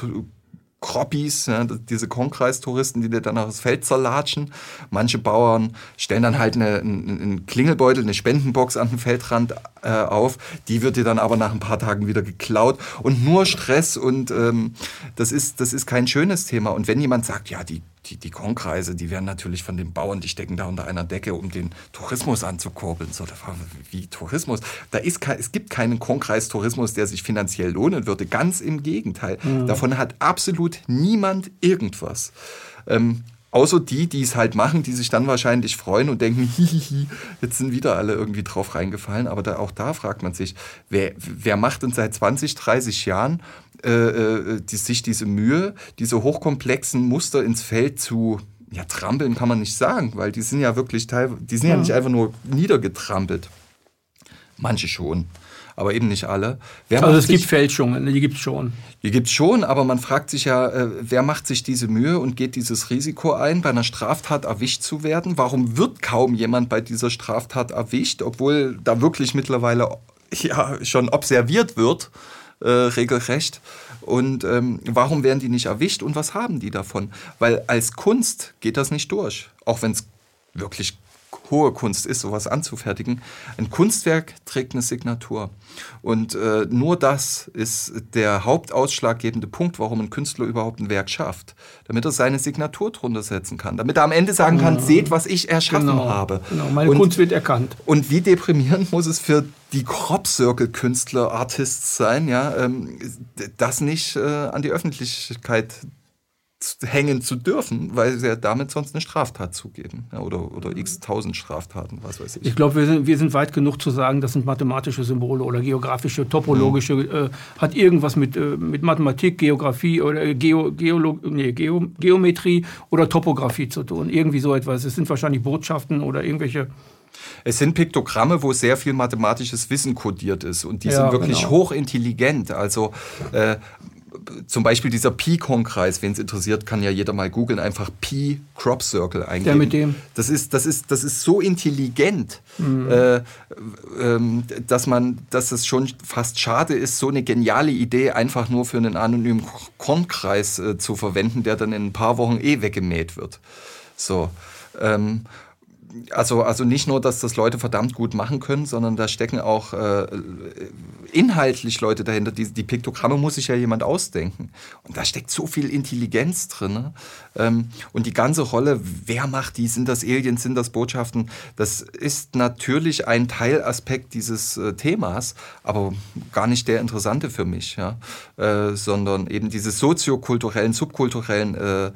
Kroppis, ja, diese Konkreistouristen, die dir dann auch das Feld zerlatschen. Manche Bauern stellen dann halt eine, einen Klingelbeutel, eine Spendenbox an den Feldrand äh, auf. Die wird dir dann aber nach ein paar Tagen wieder geklaut. Und nur Stress und ähm, das, ist, das ist kein schönes Thema. Und wenn jemand sagt, ja, die die, die Konkreise, die werden natürlich von den Bauern, die stecken da unter einer Decke, um den Tourismus anzukurbeln. So, wie Tourismus? Da ist kein, es gibt keinen Konkreistourismus, der sich finanziell lohnen würde. Ganz im Gegenteil. Mhm. Davon hat absolut niemand irgendwas. Ähm, Außer die, die es halt machen, die sich dann wahrscheinlich freuen und denken, hihihi, jetzt sind wieder alle irgendwie drauf reingefallen. Aber da, auch da fragt man sich, wer, wer macht denn seit 20, 30 Jahren äh, äh, die, sich diese Mühe, diese hochkomplexen Muster ins Feld zu ja, trampeln kann man nicht sagen, weil die sind ja wirklich teilweise, die sind ja. ja nicht einfach nur niedergetrampelt. Manche schon aber eben nicht alle. Wer also es gibt Fälschungen, die gibt es schon. Die gibt es schon, aber man fragt sich ja, äh, wer macht sich diese Mühe und geht dieses Risiko ein, bei einer Straftat erwischt zu werden? Warum wird kaum jemand bei dieser Straftat erwischt, obwohl da wirklich mittlerweile ja, schon observiert wird, äh, regelrecht? Und ähm, warum werden die nicht erwischt und was haben die davon? Weil als Kunst geht das nicht durch, auch wenn es wirklich hohe Kunst ist, sowas anzufertigen. Ein Kunstwerk trägt eine Signatur. Und äh, nur das ist der hauptausschlaggebende Punkt, warum ein Künstler überhaupt ein Werk schafft. Damit er seine Signatur drunter setzen kann. Damit er am Ende sagen kann, ja. seht, was ich erschaffen genau. habe. Genau, meine und, Kunst wird erkannt. Und wie deprimierend muss es für die Crop Circle Künstler, Artists sein, ja, ähm, das nicht äh, an die Öffentlichkeit hängen zu dürfen, weil sie ja damit sonst eine Straftat zugeben. Ja, oder, oder x tausend Straftaten, was weiß ich. Ich glaube, wir sind, wir sind weit genug zu sagen, das sind mathematische Symbole oder geografische, topologische, mhm. äh, hat irgendwas mit, äh, mit Mathematik, Geografie oder Geo, Geolo nee, Geo, Geometrie oder Topografie zu tun. Irgendwie so etwas. Es sind wahrscheinlich Botschaften oder irgendwelche es sind Piktogramme, wo sehr viel mathematisches Wissen kodiert ist und die ja, sind wirklich genau. hochintelligent. Also äh, zum Beispiel dieser Pi-Kon-Kreis, wen es interessiert, kann ja jeder mal googeln, einfach Pi Crop Circle eingeben. Der mit dem. Das ist, das ist, das ist so intelligent, mhm. äh, äh, dass man, dass es schon fast schade ist, so eine geniale Idee einfach nur für einen anonymen Kornkreis äh, zu verwenden, der dann in ein paar Wochen eh weggemäht wird. So. Ähm, also, also nicht nur, dass das Leute verdammt gut machen können, sondern da stecken auch äh, inhaltlich Leute dahinter. Die, die Piktogramme muss sich ja jemand ausdenken. Und da steckt so viel Intelligenz drin. Ne? Ähm, und die ganze Rolle, wer macht die? Sind das Aliens, sind das Botschaften? Das ist natürlich ein Teilaspekt dieses äh, Themas, aber gar nicht der interessante für mich, ja? Äh, sondern eben diese soziokulturellen, subkulturellen äh,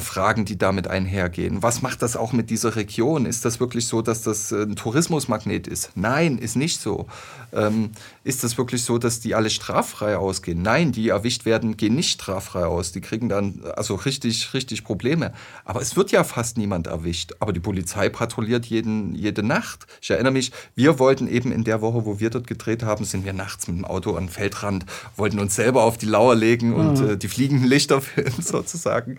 Fragen, die damit einhergehen. Was macht das auch mit dieser Region? Ist das wirklich so, dass das ein Tourismusmagnet ist? Nein, ist nicht so. Ähm, ist das wirklich so, dass die alle straffrei ausgehen? Nein, die erwischt werden, gehen nicht straffrei aus. Die kriegen dann also richtig, richtig Probleme. Aber es wird ja fast niemand erwischt. Aber die Polizei patrouilliert jeden, jede Nacht. Ich erinnere mich, wir wollten eben in der Woche, wo wir dort gedreht haben, sind wir nachts mit dem Auto an den Feldrand, wollten uns selber auf die Lauer legen und mhm. äh, die fliegenden Lichter filmen sozusagen.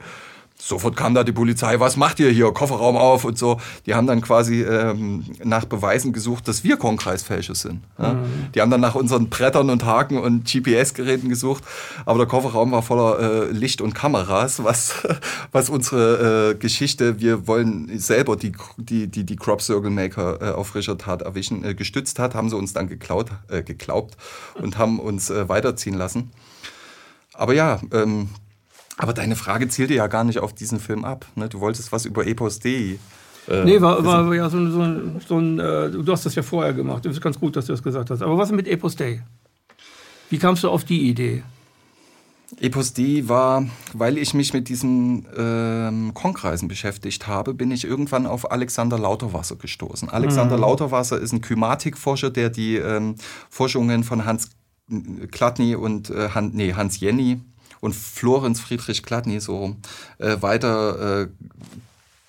Sofort kam da die Polizei, was macht ihr hier? Kofferraum auf und so. Die haben dann quasi ähm, nach Beweisen gesucht, dass wir Konkreisfälscher sind. Ja? Mhm. Die haben dann nach unseren Brettern und Haken und GPS-Geräten gesucht, aber der Kofferraum war voller äh, Licht und Kameras, was, was unsere äh, Geschichte, wir wollen selber die, die, die, die Crop Circle Maker äh, auf frischer Tat erwischen, äh, gestützt hat, haben sie uns dann geklaut, äh, geglaubt und haben uns äh, weiterziehen lassen. Aber ja, ähm, aber deine Frage zielte ja gar nicht auf diesen Film ab. Ne? Du wolltest was über Epos Dei. Äh, nee, war, war ja so, so, so ein, äh, du hast das ja vorher gemacht. Das ist ganz gut, dass du das gesagt hast. Aber was mit Epos Dei? Wie kamst du auf die Idee? Epos Dei war, weil ich mich mit diesen ähm, Konkreisen beschäftigt habe, bin ich irgendwann auf Alexander Lauterwasser gestoßen. Alexander mhm. Lauterwasser ist ein Kymatikforscher, der die ähm, Forschungen von Hans Klatny und äh, Han, nee, Hans Jenny und Florenz Friedrich Kladny so äh, weiter äh,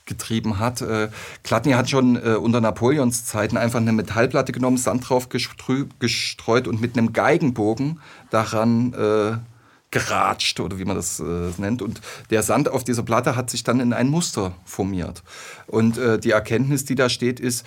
getrieben hat. Äh, Kladny hat schon äh, unter Napoleons Zeiten einfach eine Metallplatte genommen, Sand drauf gestreut und mit einem Geigenbogen daran äh, geratscht oder wie man das äh, nennt. Und der Sand auf dieser Platte hat sich dann in ein Muster formiert. Und äh, die Erkenntnis, die da steht, ist,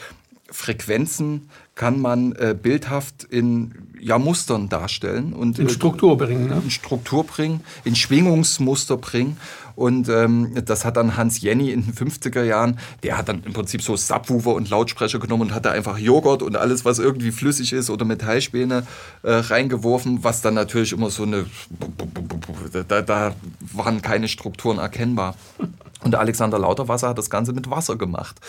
Frequenzen kann man äh, bildhaft in ja, Mustern darstellen und in Struktur bringen, ne? in Struktur bringen, in Schwingungsmuster bringen. Und ähm, das hat dann Hans Jenny in den 50er Jahren, der hat dann im Prinzip so Subwoofer und Lautsprecher genommen und hat da einfach Joghurt und alles, was irgendwie flüssig ist oder Metallspäne äh, reingeworfen, was dann natürlich immer so eine, da, da waren keine Strukturen erkennbar. Und Alexander Lauterwasser hat das Ganze mit Wasser gemacht,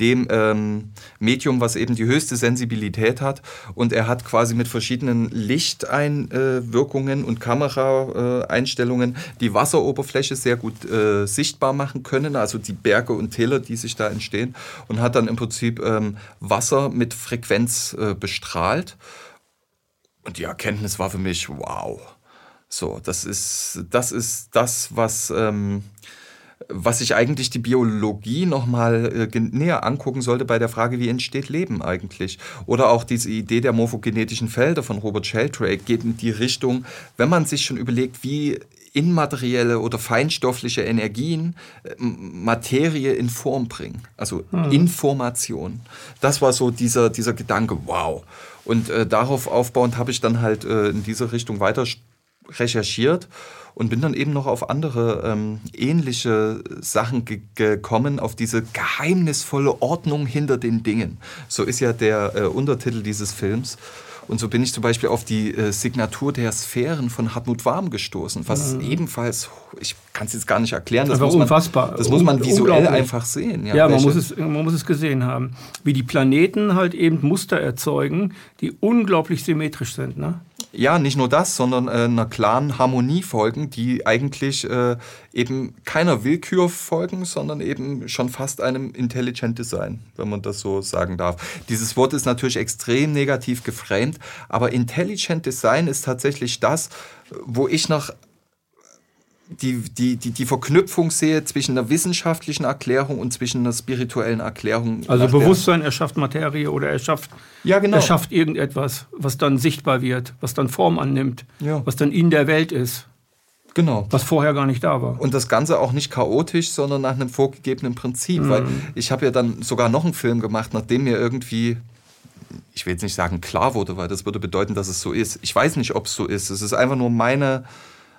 dem ähm, Medium, was eben die höchste Sensibilität hat. Und er hat quasi mit verschiedenen Lichteinwirkungen und Kameraeinstellungen die Wasseroberfläche sehr gut äh, sichtbar machen können, also die Berge und Täler, die sich da entstehen. Und hat dann im Prinzip ähm, Wasser mit Frequenz äh, bestrahlt. Und die Erkenntnis war für mich, wow. So, das ist das, ist das was... Ähm, was sich eigentlich die Biologie nochmal äh, näher angucken sollte bei der Frage, wie entsteht Leben eigentlich. Oder auch diese Idee der morphogenetischen Felder von Robert Sheldrake geht in die Richtung, wenn man sich schon überlegt, wie immaterielle oder feinstoffliche Energien äh, Materie in Form bringen, also mhm. Information. Das war so dieser, dieser Gedanke, wow. Und äh, darauf aufbauend habe ich dann halt äh, in diese Richtung weiter recherchiert und bin dann eben noch auf andere ähm, ähnliche Sachen ge gekommen, auf diese geheimnisvolle Ordnung hinter den Dingen. So ist ja der äh, Untertitel dieses Films. Und so bin ich zum Beispiel auf die äh, Signatur der Sphären von Hartmut Warm gestoßen, was mhm. ebenfalls, ich kann es jetzt gar nicht erklären, das, muss man, unfassbar. das muss man visuell einfach sehen. Ja, ja man, muss es, man muss es gesehen haben. Wie die Planeten halt eben Muster erzeugen, die unglaublich symmetrisch sind. Ne? Ja, nicht nur das, sondern äh, einer klaren Harmonie folgen, die eigentlich äh, eben keiner Willkür folgen, sondern eben schon fast einem Intelligent Design, wenn man das so sagen darf. Dieses Wort ist natürlich extrem negativ geframed, aber Intelligent Design ist tatsächlich das, wo ich noch die, die, die, die Verknüpfung sehe zwischen einer wissenschaftlichen Erklärung und zwischen einer spirituellen Erklärung. Also Bewusstsein erschafft Materie oder erschafft, ja, genau. erschafft irgendetwas, was dann sichtbar wird, was dann Form annimmt, ja. was dann in der Welt ist. Genau. Was vorher gar nicht da war. Und das Ganze auch nicht chaotisch, sondern nach einem vorgegebenen Prinzip. Mhm. Weil ich habe ja dann sogar noch einen Film gemacht, nachdem mir irgendwie ich will jetzt nicht sagen klar wurde, weil das würde bedeuten, dass es so ist. Ich weiß nicht, ob es so ist. Es ist einfach nur meine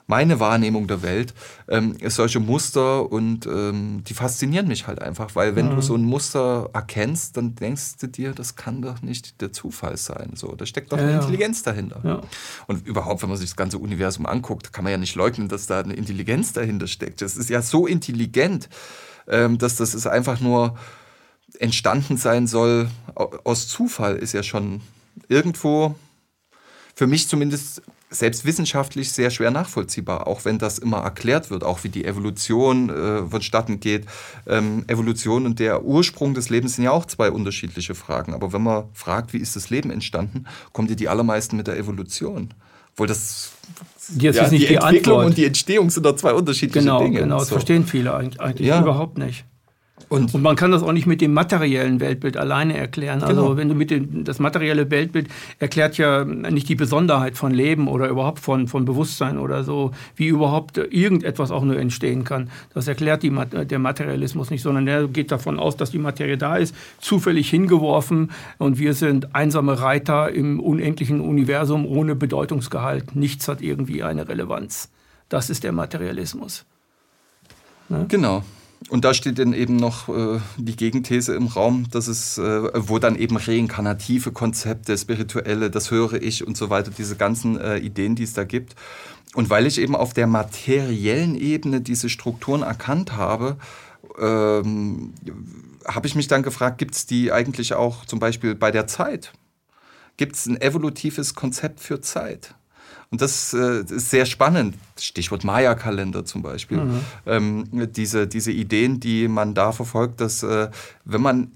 meine Wahrnehmung der Welt, ähm, solche Muster und ähm, die faszinieren mich halt einfach, weil wenn mhm. du so ein Muster erkennst, dann denkst du dir, das kann doch nicht der Zufall sein. So, da steckt doch ja, eine Intelligenz dahinter. Ja. Und überhaupt, wenn man sich das ganze Universum anguckt, kann man ja nicht leugnen, dass da eine Intelligenz dahinter steckt. Das ist ja so intelligent, ähm, dass das ist einfach nur entstanden sein soll aus Zufall, ist ja schon irgendwo für mich zumindest selbst wissenschaftlich sehr schwer nachvollziehbar, auch wenn das immer erklärt wird, auch wie die Evolution äh, vonstatten geht. Ähm, Evolution und der Ursprung des Lebens sind ja auch zwei unterschiedliche Fragen. Aber wenn man fragt, wie ist das Leben entstanden, kommen die die allermeisten mit der Evolution. Obwohl das Jetzt ja, ist nicht die, die Entwicklung Antwort. und die Entstehung sind da zwei unterschiedliche genau, Dinge. Genau, das so. verstehen viele eigentlich ja. überhaupt nicht. Und, und, man kann das auch nicht mit dem materiellen Weltbild alleine erklären. Also genau. wenn du mit dem, das materielle Weltbild erklärt ja nicht die Besonderheit von Leben oder überhaupt von, von Bewusstsein oder so, wie überhaupt irgendetwas auch nur entstehen kann. Das erklärt die, der Materialismus nicht, sondern der geht davon aus, dass die Materie da ist, zufällig hingeworfen und wir sind einsame Reiter im unendlichen Universum ohne Bedeutungsgehalt. Nichts hat irgendwie eine Relevanz. Das ist der Materialismus. Ne? Genau. Und da steht dann eben noch äh, die Gegenthese im Raum, dass es, äh, wo dann eben reinkarnative Konzepte, spirituelle, das höre ich und so weiter, diese ganzen äh, Ideen, die es da gibt. Und weil ich eben auf der materiellen Ebene diese Strukturen erkannt habe, ähm, habe ich mich dann gefragt, gibt es die eigentlich auch zum Beispiel bei der Zeit? Gibt es ein evolutives Konzept für Zeit? Und das äh, ist sehr spannend. Stichwort Maya-Kalender zum Beispiel. Mhm. Ähm, diese, diese Ideen, die man da verfolgt, dass äh, wenn man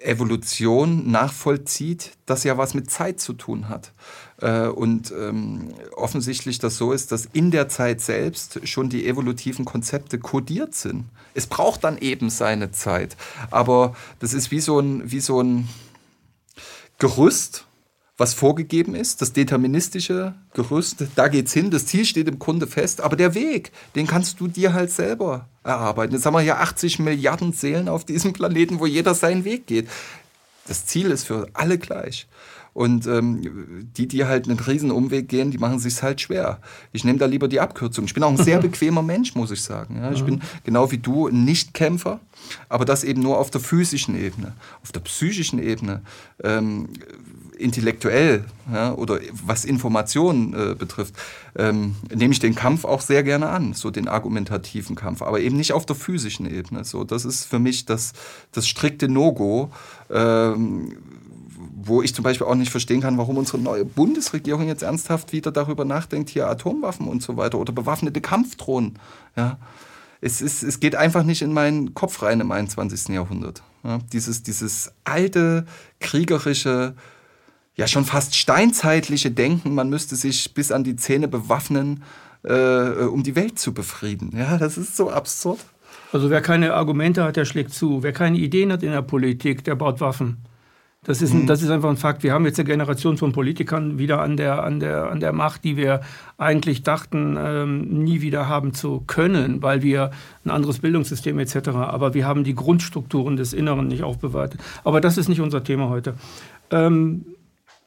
Evolution nachvollzieht, das ja was mit Zeit zu tun hat. Äh, und ähm, offensichtlich das so ist, dass in der Zeit selbst schon die evolutiven Konzepte kodiert sind. Es braucht dann eben seine Zeit. Aber das ist wie so ein, wie so ein Gerüst, was vorgegeben ist, das deterministische Gerüst, da geht's hin, das Ziel steht im Grunde fest, aber der Weg, den kannst du dir halt selber erarbeiten. Jetzt haben wir hier 80 Milliarden Seelen auf diesem Planeten, wo jeder seinen Weg geht. das Ziel ist für alle gleich. Und ähm, die, die halt einen riesen Umweg gehen, die machen sich halt schwer. Ich nehme da lieber die Abkürzung. Ich bin auch ein sehr bequemer Mensch, muss ich sagen. Ja, ich bin genau wie du ein Nichtkämpfer, aber das eben nur auf der physischen Ebene. Auf der psychischen Ebene ähm, intellektuell ja, oder was Informationen äh, betrifft, ähm, nehme ich den Kampf auch sehr gerne an, so den argumentativen Kampf, aber eben nicht auf der physischen Ebene. So, das ist für mich das, das strikte No-Go, ähm, wo ich zum Beispiel auch nicht verstehen kann, warum unsere neue Bundesregierung jetzt ernsthaft wieder darüber nachdenkt, hier Atomwaffen und so weiter oder bewaffnete Kampfdrohnen. Ja. Es, ist, es geht einfach nicht in meinen Kopf rein im 21. Jahrhundert. Ja. Dieses, dieses alte, kriegerische, ja schon fast steinzeitliche Denken, man müsste sich bis an die Zähne bewaffnen, äh, um die Welt zu befrieden. Ja, das ist so absurd. Also wer keine Argumente hat, der schlägt zu. Wer keine Ideen hat in der Politik, der baut Waffen. Das ist, ein, mhm. das ist einfach ein Fakt. Wir haben jetzt eine Generation von Politikern wieder an der, an der, an der Macht, die wir eigentlich dachten, ähm, nie wieder haben zu können, weil wir ein anderes Bildungssystem etc. Aber wir haben die Grundstrukturen des Inneren nicht aufbewahrt. Aber das ist nicht unser Thema heute. Ähm,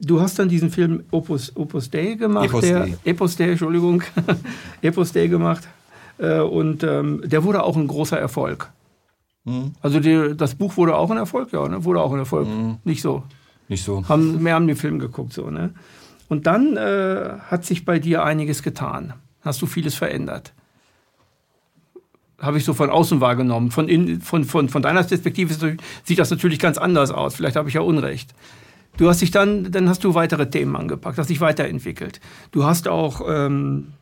Du hast dann diesen Film Opus, Opus Dei gemacht. Epos der, Dei. Epos Dei, Entschuldigung. Epos Dei gemacht. Äh, und ähm, der wurde auch ein großer Erfolg. Mhm. Also die, das Buch wurde auch ein Erfolg, ja, ne? wurde auch ein Erfolg. Mhm. Nicht so. Nicht so. Haben, mehr haben den Film geguckt, so, ne? Und dann äh, hat sich bei dir einiges getan. Hast du vieles verändert. Habe ich so von außen wahrgenommen. Von, in, von, von, von deiner Perspektive sieht das natürlich ganz anders aus. Vielleicht habe ich ja Unrecht. Du hast dich dann, dann hast du weitere Themen angepackt, hast dich weiterentwickelt. Du hast auch ähm,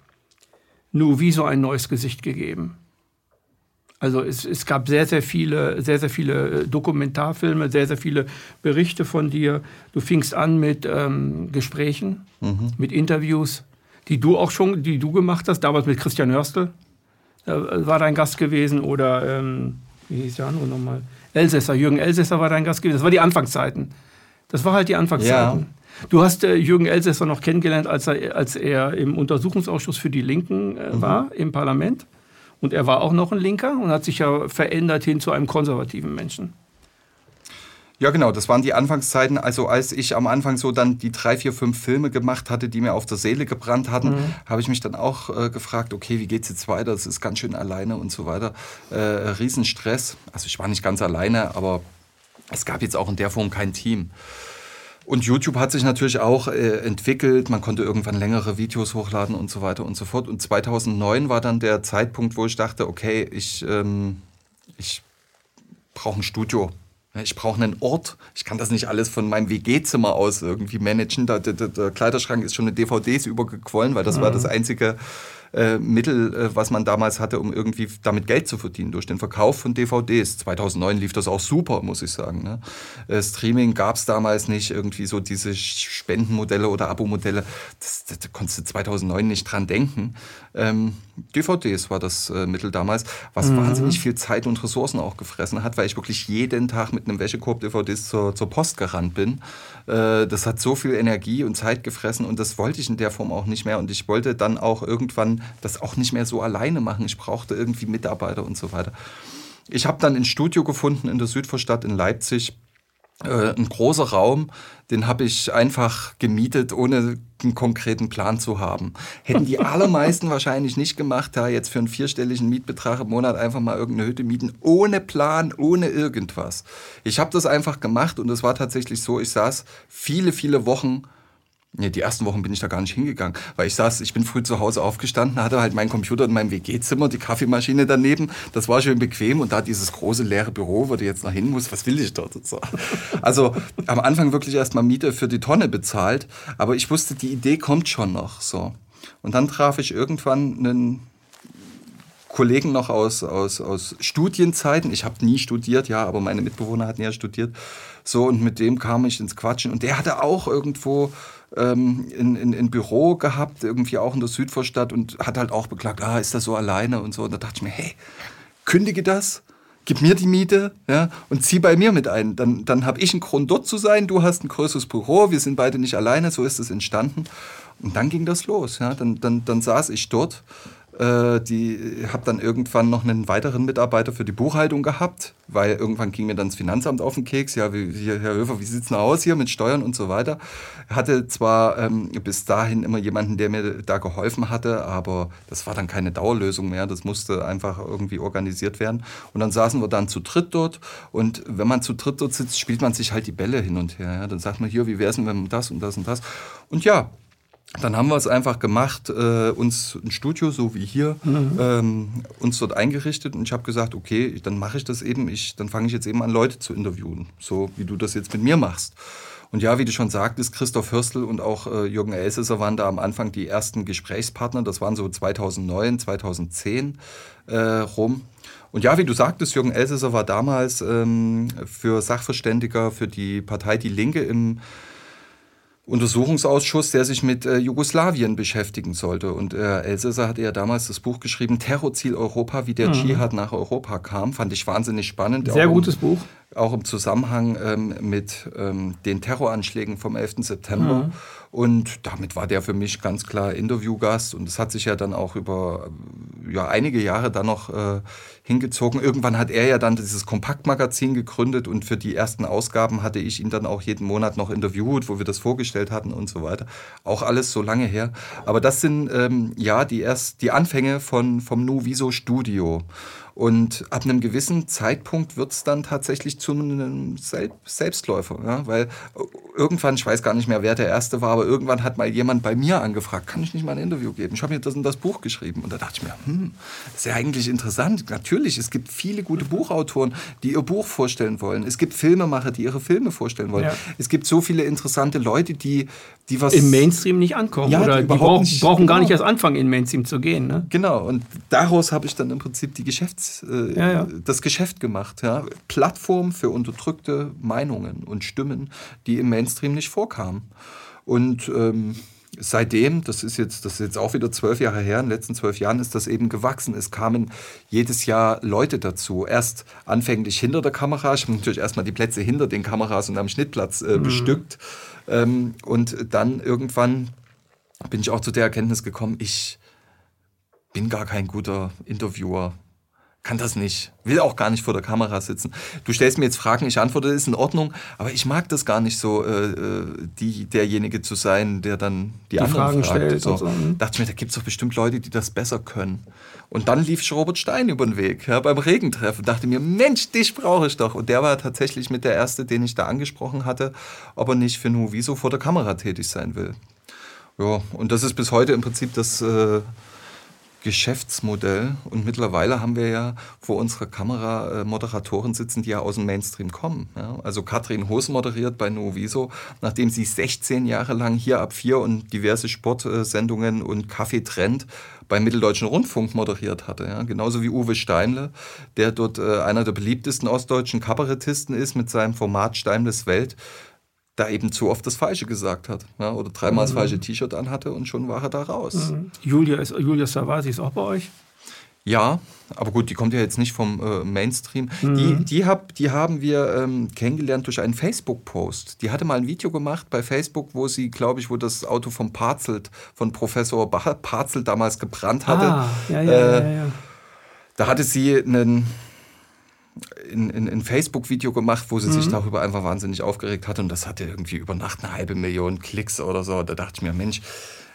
Nuviso ein neues Gesicht gegeben. Also es, es gab sehr, sehr viele, sehr, sehr viele äh, Dokumentarfilme, sehr, sehr viele Berichte von dir. Du fingst an mit ähm, Gesprächen, mhm. mit Interviews, die du auch schon, die du gemacht hast, damals mit Christian Hörstel. Da war dein Gast gewesen oder ähm, wie hieß der andere nochmal? Elsässer, Jürgen Elsässer war dein Gast gewesen. Das war die Anfangszeiten. Das war halt die Anfangszeiten. Ja. Du hast äh, Jürgen Elsässer noch kennengelernt, als er, als er im Untersuchungsausschuss für die Linken äh, mhm. war im Parlament. Und er war auch noch ein Linker und hat sich ja verändert hin zu einem konservativen Menschen. Ja, genau, das waren die Anfangszeiten. Also als ich am Anfang so dann die drei, vier, fünf Filme gemacht hatte, die mir auf der Seele gebrannt hatten, mhm. habe ich mich dann auch äh, gefragt, okay, wie geht's jetzt weiter? Das ist ganz schön alleine und so weiter. Äh, Riesenstress. Also ich war nicht ganz alleine, aber es gab jetzt auch in der Form kein Team. Und YouTube hat sich natürlich auch äh, entwickelt. Man konnte irgendwann längere Videos hochladen und so weiter und so fort. Und 2009 war dann der Zeitpunkt, wo ich dachte, okay, ich, ähm, ich brauche ein Studio. Ich brauche einen Ort. Ich kann das nicht alles von meinem WG-Zimmer aus irgendwie managen. Der, der, der, Kleiderschrank ist schon mit DVDs übergequollen, weil das mhm. war das einzige äh, Mittel, äh, was man damals hatte, um irgendwie damit Geld zu verdienen durch den Verkauf von DVDs. 2009 lief das auch super, muss ich sagen. Ne? Äh, Streaming gab es damals nicht, irgendwie so diese Spendenmodelle oder Abo-Modelle. Da konntest du 2009 nicht dran denken. Ähm, DVDs war das äh, Mittel damals, was mhm. wahnsinnig viel Zeit und Ressourcen auch gefressen hat, weil ich wirklich jeden Tag mit einem Wäschekorb DVDs zur, zur Post gerannt bin. Äh, das hat so viel Energie und Zeit gefressen und das wollte ich in der Form auch nicht mehr. Und ich wollte dann auch irgendwann das auch nicht mehr so alleine machen. Ich brauchte irgendwie Mitarbeiter und so weiter. Ich habe dann ein Studio gefunden in der Südvorstadt in Leipzig. Äh, ein großer Raum, den habe ich einfach gemietet, ohne einen konkreten Plan zu haben. Hätten die allermeisten wahrscheinlich nicht gemacht, da jetzt für einen vierstelligen Mietbetrag im Monat einfach mal irgendeine Hütte mieten, ohne Plan, ohne irgendwas. Ich habe das einfach gemacht und es war tatsächlich so, ich saß viele, viele Wochen Nee, die ersten Wochen bin ich da gar nicht hingegangen, weil ich saß, ich bin früh zu Hause aufgestanden, hatte halt meinen Computer in meinem WG-Zimmer, die Kaffeemaschine daneben, das war schön bequem und da dieses große leere Büro, wo du jetzt noch hin musst, was will ich dort? So. Also am Anfang wirklich erstmal Miete für die Tonne bezahlt, aber ich wusste, die Idee kommt schon noch, so. Und dann traf ich irgendwann einen Kollegen noch aus, aus, aus Studienzeiten. Ich habe nie studiert, ja, aber meine Mitbewohner hatten ja studiert. So, und mit dem kam ich ins Quatschen. Und der hatte auch irgendwo ähm, in, in, in Büro gehabt, irgendwie auch in der Südvorstadt und hat halt auch beklagt, ah, ist das so alleine und so. Und da dachte ich mir, hey, kündige das, gib mir die Miete ja, und zieh bei mir mit ein. Dann, dann habe ich einen Grund, dort zu sein, du hast ein größeres Büro, wir sind beide nicht alleine, so ist es entstanden. Und dann ging das los. Ja. Dann, dann, dann saß ich dort Äh, die habe dann irgendwann noch einen weiteren Mitarbeiter für die Buchhaltung gehabt, weil irgendwann ging mir dann das Finanzamt auf den Keks. Ja, wie, hier, Herr Höfer, wie sieht es denn aus hier mit Steuern und so weiter? Hatte zwar ähm, bis dahin immer jemanden, der mir da geholfen hatte, aber das war dann keine Dauerlösung mehr. Das musste einfach irgendwie organisiert werden. Und dann saßen wir dann zu dritt dort. Und wenn man zu dritt dort sitzt, spielt man sich halt die Bälle hin und her. Ja? Dann sagt man hier, wie wäre es denn, wenn das und das und das. Und ja, dann haben wir es einfach gemacht, äh, uns ein Studio, so wie hier, mhm. ähm, uns dort eingerichtet und ich habe gesagt, okay, dann mache ich das eben, ich, dann fange ich jetzt eben an, Leute zu interviewen, so wie du das jetzt mit mir machst. Und ja, wie du schon sagtest, Christoph Hürstel und auch äh, Jürgen Elsässer waren da am Anfang die ersten Gesprächspartner. Das waren so 2009, 2010 äh, rum. Und ja, wie du sagtest, Jürgen Elsässer war damals ähm, für Sachverständiger für die Partei Die Linke im Untersuchungsausschuss, der sich mit äh, Jugoslawien beschäftigen sollte. Und äh, Elsässer hatte ja damals das Buch geschrieben, Terrorziel Europa, wie der mhm. Dschihad nach Europa kam. Fand ich wahnsinnig spannend. Sehr gutes im, Buch. Auch im Zusammenhang ähm, mit ähm, den Terroranschlägen vom 11. September. Mhm. Und damit war der für mich ganz klar Interviewgast. Und es hat sich ja dann auch über ja, einige Jahre dann noch äh, hingezogen. Irgendwann hat er ja dann dieses Kompaktmagazin gegründet und für die ersten Ausgaben hatte ich ihn dann auch jeden Monat noch interviewt, wo wir das vorgestellt hatten und so weiter. Auch alles so lange her. Aber das sind ähm, ja die erst die Anfänge von, vom Nuviso Studio. Und ab einem gewissen Zeitpunkt wird es dann tatsächlich zu einem Selbstläufer. Ja? Weil irgendwann, ich weiß gar nicht mehr, wer der Erste war, aber irgendwann hat mal jemand bei mir angefragt, kann ich nicht mal ein Interview geben? Ich habe mir das und das Buch geschrieben. Und da dachte ich mir, hm, ist ja eigentlich interessant. Natürlich, es gibt viele gute Buchautoren, die ihr Buch vorstellen wollen. Es gibt Filmemacher, die ihre Filme vorstellen wollen. Ja. Es gibt so viele interessante Leute, die, die was... Im Mainstream nicht ankommen. Ja, oder die, die brauchen, nicht, brauchen genau. gar nicht erst anfangen, in Mainstream zu gehen. Ne? Genau, und daraus habe ich dann im Prinzip die Geschäfts, äh, ja, ja. das Geschäft gemacht. Ja? Plattform für unterdrückte Meinungen und Stimmen, die im Mainstream nicht vorkamen. Und ähm, seitdem, das ist, jetzt, das ist jetzt auch wieder zwölf Jahre her, in den letzten zwölf Jahren ist das eben gewachsen. Es kamen jedes Jahr Leute dazu. Erst anfänglich hinter der Kamera. Ich habe natürlich erstmal die Plätze hinter den Kameras und am Schnittplatz äh, mhm. bestückt. Ähm, und dann irgendwann bin ich auch zu der Erkenntnis gekommen, ich bin gar kein guter Interviewer kann das nicht, will auch gar nicht vor der Kamera sitzen. Du stellst mir jetzt Fragen, ich antworte, ist in Ordnung, aber ich mag das gar nicht so, äh, äh die, derjenige zu sein, der dann die, die anderen Fragen fragt. stellt. So. So. Mhm. Dachte ich mir, da gibt es doch bestimmt Leute, die das besser können. Und dann lief ich Robert Stein über den Weg ja, beim Regentreffen. Dachte mir, Mensch, dich brauche ich doch. Und der war tatsächlich mit der Erste, den ich da angesprochen hatte, ob er nicht für Nuviso vor der Kamera tätig sein will. Ja, und das ist bis heute im Prinzip das... Äh, Geschäftsmodell. Und mittlerweile haben wir ja vor unserer Kamera äh, Moderatoren sitzen, die ja aus dem Mainstream kommen. Ja? Also Katrin Hoos moderiert bei Noviso, nachdem sie 16 Jahre lang hier ab 4 und diverse Sportsendungen und Kaffee Trend beim Mitteldeutschen Rundfunk moderiert hatte. Ja? Genauso wie Uwe Steinle, der dort äh, einer der beliebtesten ostdeutschen Kabarettisten ist mit seinem Format Steimles Welt da eben zu oft das Falsche gesagt hat. Ja, oder dreimal mhm. das falsche T-Shirt anhatte und schon war er da raus. Mhm. Julia, ist, Julia Savasi ist auch bei euch? Ja, aber gut, die kommt ja jetzt nicht vom äh, Mainstream. Mhm. Die, die, hab, die haben wir ähm, kennengelernt durch einen Facebook-Post. Die hatte mal ein Video gemacht bei Facebook, wo sie, glaube ich, wo das Auto vom Parzelt, von Professor Parzelt damals gebrannt hatte. Ah, ja, ja, äh, ja, ja, Da hatte sie einen ein, ein, ein Facebook-Video gemacht, wo sie mhm. sich darüber einfach wahnsinnig aufgeregt hat und das hatte irgendwie über Nacht eine halbe Million Klicks oder so. Da dachte ich mir, Mensch,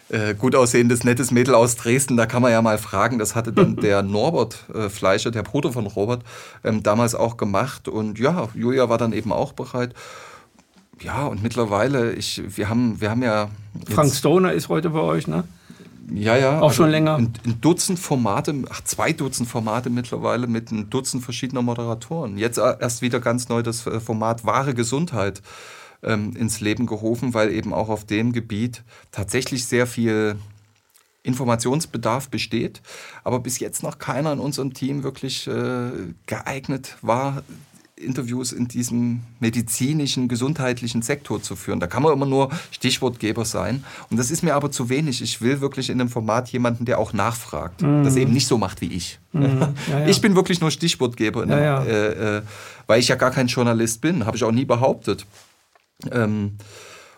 äh, gut aussehendes, nettes Mädel aus Dresden, da kann man ja mal fragen. Das hatte dann der Norbert äh, Fleischer, der Bruder von Robert, ähm, damals auch gemacht. Und ja, Julia war dann eben auch bereit. Ja, und mittlerweile, ich, wir, haben, wir haben ja. Frank Stoner ist heute bei euch, ne? Ja, ja. Auch schon länger. Ein, ein, Dutzend Formate, ach, zwei Dutzend Formate mittlerweile mit einem Dutzend verschiedener Moderatoren. Jetzt erst wieder ganz neu das äh, Format Wahre Gesundheit ähm, ins Leben gerufen, weil eben auch auf dem Gebiet tatsächlich sehr viel Informationsbedarf besteht, aber bis jetzt noch keiner in unserem Team wirklich äh, geeignet war, Interviews in diesem medizinischen, gesundheitlichen Sektor zu führen. Da kann man immer nur Stichwortgeber sein. Und das ist mir aber zu wenig. Ich will wirklich in einem Format jemanden, der auch nachfragt. Mhm. Das eben nicht so macht wie ich. Mhm. Ja, ja. Ich bin wirklich nur Stichwortgeber, ja, einem, äh, äh, weil ich ja gar kein Journalist bin. Habe ich auch nie behauptet. Ähm,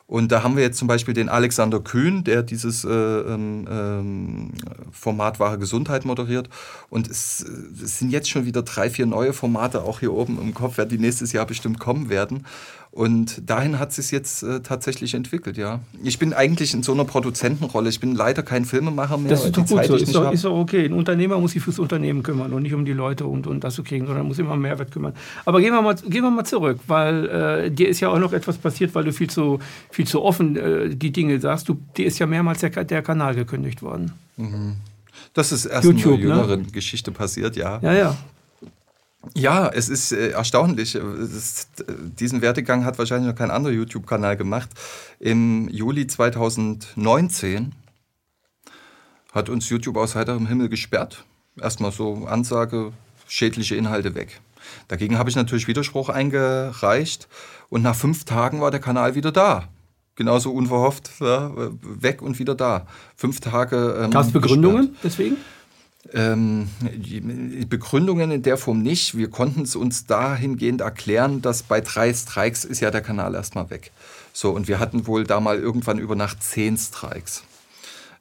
Und da haben wir jetzt zum Beispiel den Alexander Kühn, der dieses äh, ähm, ähm, Format Wahre Gesundheit moderiert. Und es, es, sind jetzt schon wieder drei, vier neue Formate auch hier oben im Kopf, die nächstes Jahr bestimmt kommen werden. Und dahin hat es sich jetzt äh, tatsächlich entwickelt, ja. Ich bin eigentlich in so einer Produzentenrolle. Ich bin leider kein Filmemacher mehr. Das ist doch gut so. Ist doch, ist doch, okay. Ein Unternehmer muss sich fürs Unternehmen kümmern und nicht um die Leute und, und das zu kriegen, sondern muss immer Mehrwert kümmern. Aber gehen wir mal, gehen wir mal zurück, weil äh, dir ist ja auch noch etwas passiert, weil du viel zu, viel zu offen äh, die Dinge sagst. Du, dir ist ja mehrmals der, der Kanal gekündigt worden. Mhm. Das ist erst YouTube, in einer ne? jüngeren ne? Geschichte passiert, ja. Ja, ja. Ja, es ist äh, erstaunlich. Es diesen Werdegang hat wahrscheinlich noch kein anderer YouTube-Kanal gemacht. Im Juli 2019 hat uns YouTube aus heiterem Himmel gesperrt. Erstmal so Ansage, schädliche Inhalte weg. Dagegen habe ich natürlich Widerspruch eingereicht und nach fünf Tagen war der Kanal wieder da. Genauso unverhofft ja, weg und wieder da. Fünf Tage. Ähm, Gab es Begründungen gesperrt. deswegen? Ähm, Begründungen in der Form nicht. Wir konnten es uns dahingehend erklären, dass bei drei Strikes ist ja der Kanal erstmal weg. So, und wir hatten wohl da mal irgendwann über Nacht zehn Strikes.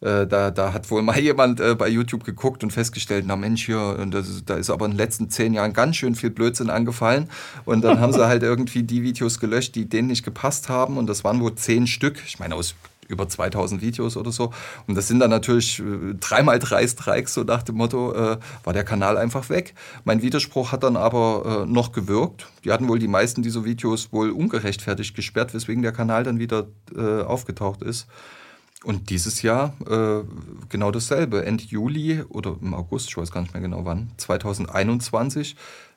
Äh, da, da hat wohl mal jemand äh, bei YouTube geguckt und festgestellt, na Mensch, hier, das, da ist aber in den letzten zehn Jahren ganz schön viel Blödsinn angefallen. Und dann haben sie halt irgendwie die Videos gelöscht, die denen nicht gepasst haben. Und das waren wohl zehn Stück. Ich meine, aus über 2000 Videos oder so. Und das sind dann natürlich äh, dreimal drei Strikes, so nach dem Motto, äh, war der Kanal einfach weg. Mein Widerspruch hat dann aber äh, noch gewirkt. Die hatten wohl die meisten dieser Videos wohl ungerechtfertigt gesperrt, weswegen der Kanal dann wieder äh, aufgetaucht ist. Und dieses Jahr äh, genau dasselbe. Ende Juli oder im August, ich weiß gar nicht mehr genau wann, 2021,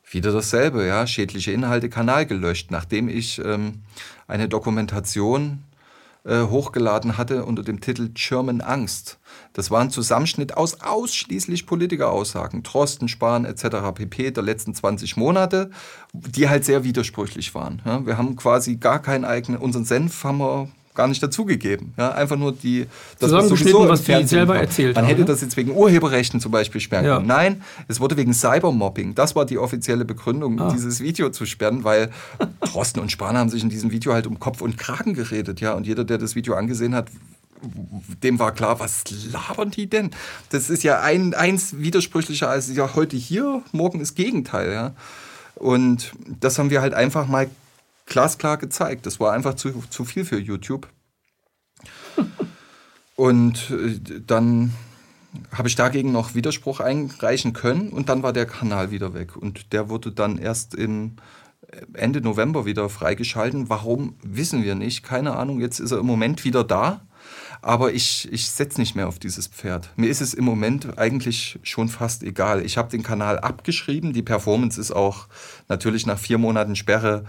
wieder dasselbe, ja, schädliche Inhalte, Kanal gelöscht, nachdem ich ähm, eine Dokumentation äh, hochgeladen hatte unter dem Titel German Angst. Das war ein Zusammenschnitt aus ausschließlich Politikeraussagen, Trosten, Spahn etc. pp. der letzten 20 Monate, die halt sehr widersprüchlich waren. Ja, wir haben quasi gar keinen eigenen, unseren Senf haben wir gar nicht dazugegeben. Ja, einfach nur die das sowieso was die selber erzählt Man haben, hätte ne? das jetzt wegen Urheberrechten zum Beispiel sperren ja. können. Nein, es wurde wegen Cybermobbing. Das war die offizielle Begründung, ah. dieses Video zu sperren, weil Drosten und Spahn haben sich in diesem Video halt um Kopf und Kragen geredet. Ja, und jeder, der das Video angesehen hat, dem war klar, was labern die denn? Das ist ja ein, eins widersprüchlicher als ja heute hier, morgen ist Gegenteil. Ja. Und das haben wir halt einfach mal glasklar gezeigt. Das war einfach zu, zu viel für YouTube. und äh, dann habe ich dagegen noch Widerspruch einreichen können und dann war der Kanal wieder weg. Und der wurde dann erst im äh, Ende November wieder freigeschalten. Warum, wissen wir nicht. Keine Ahnung. Jetzt ist er im Moment wieder da. Aber ich, ich setze nicht mehr auf dieses Pferd. Mir ist es im Moment eigentlich schon fast egal. Ich habe den Kanal abgeschrieben. Die Performance ist auch natürlich nach vier Monaten Sperre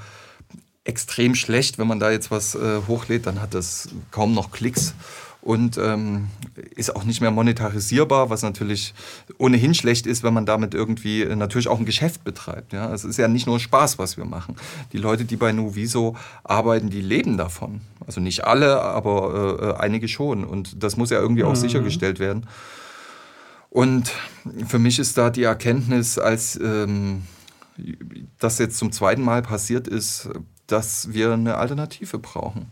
extrem schlecht. Wenn man da jetzt was äh, hochlädt, dann hat das kaum noch Klicks und ähm, ist auch nicht mehr monetarisierbar, was natürlich ohnehin schlecht ist, wenn man damit irgendwie äh, natürlich auch ein Geschäft betreibt. Ja? Es ist ja nicht nur Spaß, was wir machen. Die Leute, die bei Nuviso arbeiten, die leben davon. Also nicht alle, aber äh, äh einige schon. Und das muss ja irgendwie auch mhm. sichergestellt werden. Und für mich ist da die Erkenntnis, als ähm, das jetzt zum zweiten Mal passiert ist, dass wir eine Alternative brauchen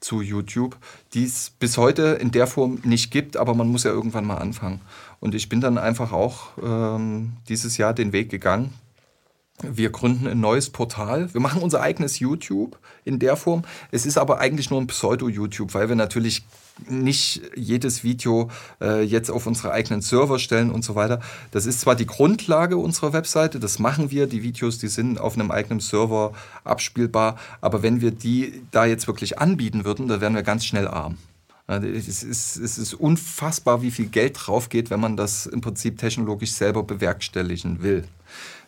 zu YouTube, die es bis heute in der Form nicht gibt, aber man muss ja irgendwann mal anfangen. Und ich bin dann einfach auch ähm, dieses Jahr den Weg gegangen, wir gründen ein neues Portal. Wir machen unser eigenes YouTube in der Form. Es ist aber eigentlich nur ein Pseudo-YouTube, weil wir natürlich nicht jedes Video äh, jetzt auf unsere eigenen Server stellen und so weiter. Das ist zwar die Grundlage unserer Webseite, das machen wir. Die Videos, die sind auf einem eigenen Server abspielbar. Aber wenn wir die da jetzt wirklich anbieten würden, dann wären wir ganz schnell arm. Es ist, es ist unfassbar, wie viel Geld drauf geht, wenn man das im Prinzip technologisch selber bewerkstelligen will.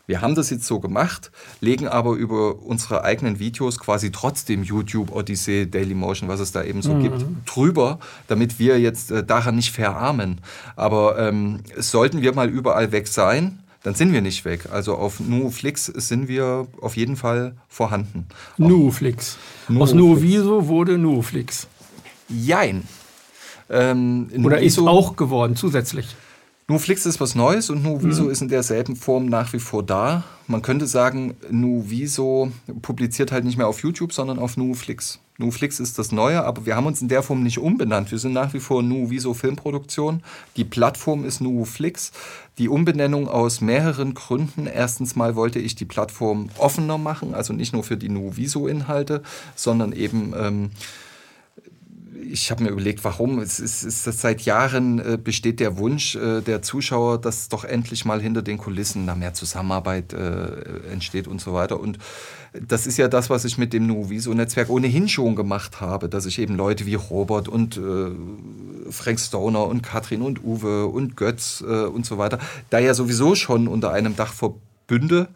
Wir haben das jetzt so gemacht, legen aber über unsere eigenen Videos quasi trotzdem YouTube, Odyssey, Dailymotion, was es da eben so mhm. gibt, drüber, damit wir jetzt äh, daran nicht verarmen. Aber ähm, sollten wir mal überall weg sein, dann sind wir nicht weg. Also auf NuFlix sind wir auf jeden Fall vorhanden. NuFlix. Aus Nuoviso wurde NuFlix. Jein. Ähm, Oder ist auch geworden zusätzlich. Nuflix ist was Neues und Nuviso mhm. ist in derselben Form nach wie vor da. Man könnte sagen, Nuviso publiziert halt nicht mehr auf YouTube, sondern auf Nuflix. NuFlix ist das Neue, aber wir haben uns in der Form nicht umbenannt. Wir sind nach wie vor NuViso Filmproduktion. Die Plattform ist NuFlix. Die Umbenennung aus mehreren Gründen. Erstens mal wollte ich die Plattform offener machen, also nicht nur für die NuViso-Inhalte, sondern eben... Ähm, ich habe mir überlegt, warum. Es ist, ist das seit Jahren äh, besteht der Wunsch äh, der Zuschauer, dass doch endlich mal hinter den Kulissen da mehr Zusammenarbeit äh, entsteht und so weiter. Und das ist ja das, was ich mit dem Nuviso-Netzwerk ohnehin schon gemacht habe, dass ich eben Leute wie Robert und äh, Frank Stoner und Katrin und Uwe und Götz äh, und so weiter da ja sowieso schon unter einem Dach verbünde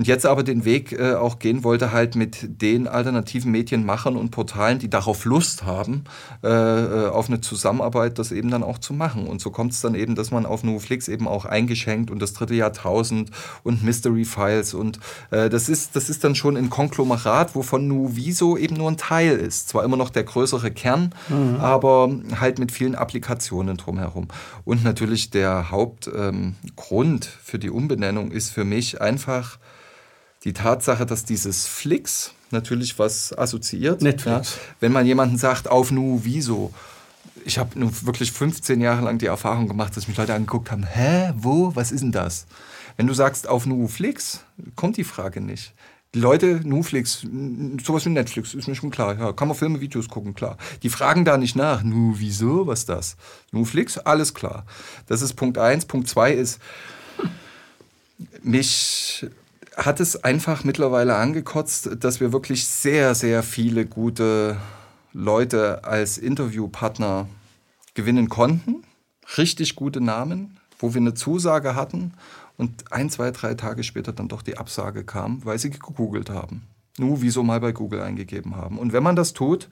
und jetzt aber den Weg äh, auch gehen wollte, halt mit den alternativen Medienmachern und Portalen, die darauf Lust haben, äh, äh auf eine Zusammenarbeit, das eben dann auch zu machen. Und so kommt es dann eben, dass man auf Nuflix eben auch eingeschenkt und das dritte Jahrtausend und Mystery Files und äh, das, ist, das ist dann schon ein Konglomerat, wovon Nuviso eben nur ein Teil ist. Zwar immer noch der größere Kern, mhm. aber halt mit vielen Applikationen drumherum. Und natürlich der Hauptgrund ähm, für die Umbenennung ist für mich einfach, die Tatsache, dass dieses Flix natürlich was assoziiert. Netflix. Ja, wenn man jemanden sagt, auf Nu, wieso? Ich habe nun wirklich 15 Jahre lang die Erfahrung gemacht, dass mich Leute angeguckt haben, hä, wo, was ist denn das? Wenn du sagst, auf Nu Flix, kommt die Frage nicht. Die Leute, Nuflix, sowas wie Netflix, ist mir schon klar. Ja, kann man Filme, Videos gucken, klar. Die fragen da nicht nach. Nu, wieso, was ist das? Nuflix, alles klar. Das ist Punkt eins. Punkt zwei ist, mich hat es einfach mittlerweile angekotzt, dass wir wirklich sehr, sehr viele gute Leute als Interviewpartner gewinnen konnten. Richtig gute Namen, wo wir eine Zusage hatten und ein, zwei, drei Tage später dann doch die Absage kam, weil sie gegoogelt haben. Nu, wieso mal bei Google eingegeben haben. Und wenn man das tut,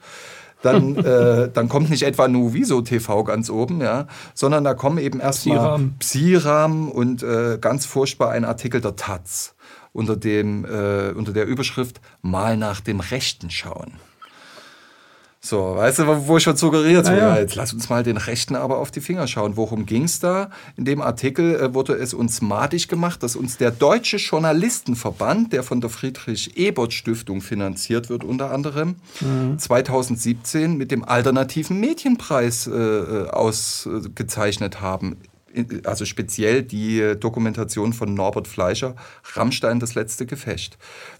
dann, äh, dann kommt nicht etwa Nu Wieso TV ganz oben, ja, sondern da kommen eben erstmal Psiram und äh, ganz furchtbar ein Artikel der Taz unter, dem, äh, unter der Überschrift Mal nach dem Rechten schauen. So, weißt du, wo ich schon suggeriert habe, ja. jetzt lass uns mal den Rechten aber auf die Finger schauen. Worum ging es da? In dem Artikel äh, wurde es uns madig gemacht, dass uns der Deutsche Journalistenverband, der von der Friedrich-Ebert-Stiftung finanziert wird unter anderem, mhm. 2017 mit dem alternativen Medienpreis äh, äh ausgezeichnet haben also speziell die Dokumentation von Norbert Fleischer, Rammstein, das letzte Gefecht.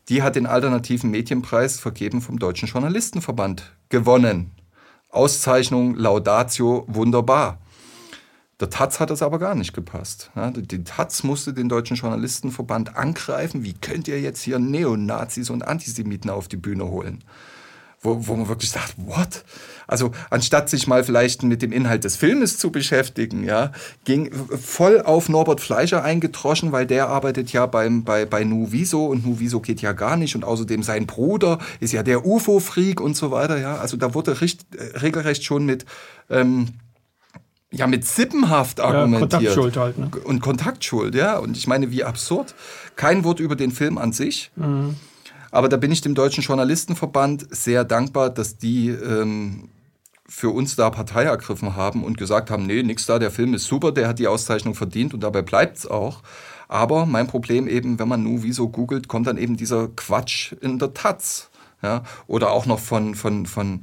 Die hat den alternativen Medienpreis vergeben vom Deutschen Journalistenverband gewonnen. Auszeichnung, Laudatio, wunderbar. Der Taz hat das aber gar nicht gepasst. Die Taz musste den Deutschen Journalistenverband angreifen. Wie könnt ihr jetzt hier Neonazis und Antisemiten auf die Bühne holen? Wo, wo man wirklich sagt, what? Also anstatt sich mal vielleicht mit dem Inhalt des Filmes zu beschäftigen, ja, ging voll auf Norbert Fleischer eingetroschen, weil der arbeitet ja beim, bei, bei Nuviso und Nuviso geht ja gar nicht und außerdem sein Bruder ist ja der UFO-Freak und so weiter, ja. Also da wurde recht, regelrecht schon mit... Ähm, ja, mit Sippenhaft argumentiert. Ja, Kontaktschuld halt. Ne? Und Kontaktschuld, ja. Und ich meine, wie absurd. Kein Wort über den Film an sich. Mhm. Aber da bin ich dem Deutschen Journalistenverband sehr dankbar, dass die ähm, für uns da Partei ergriffen haben und gesagt haben, nee, nix da, der Film ist super, der hat die Auszeichnung verdient und dabei bleibt es auch. Aber mein Problem eben, wenn man nur wieso googelt, kommt dann eben dieser Quatsch in der Taz. Ja? Oder auch noch von, von, von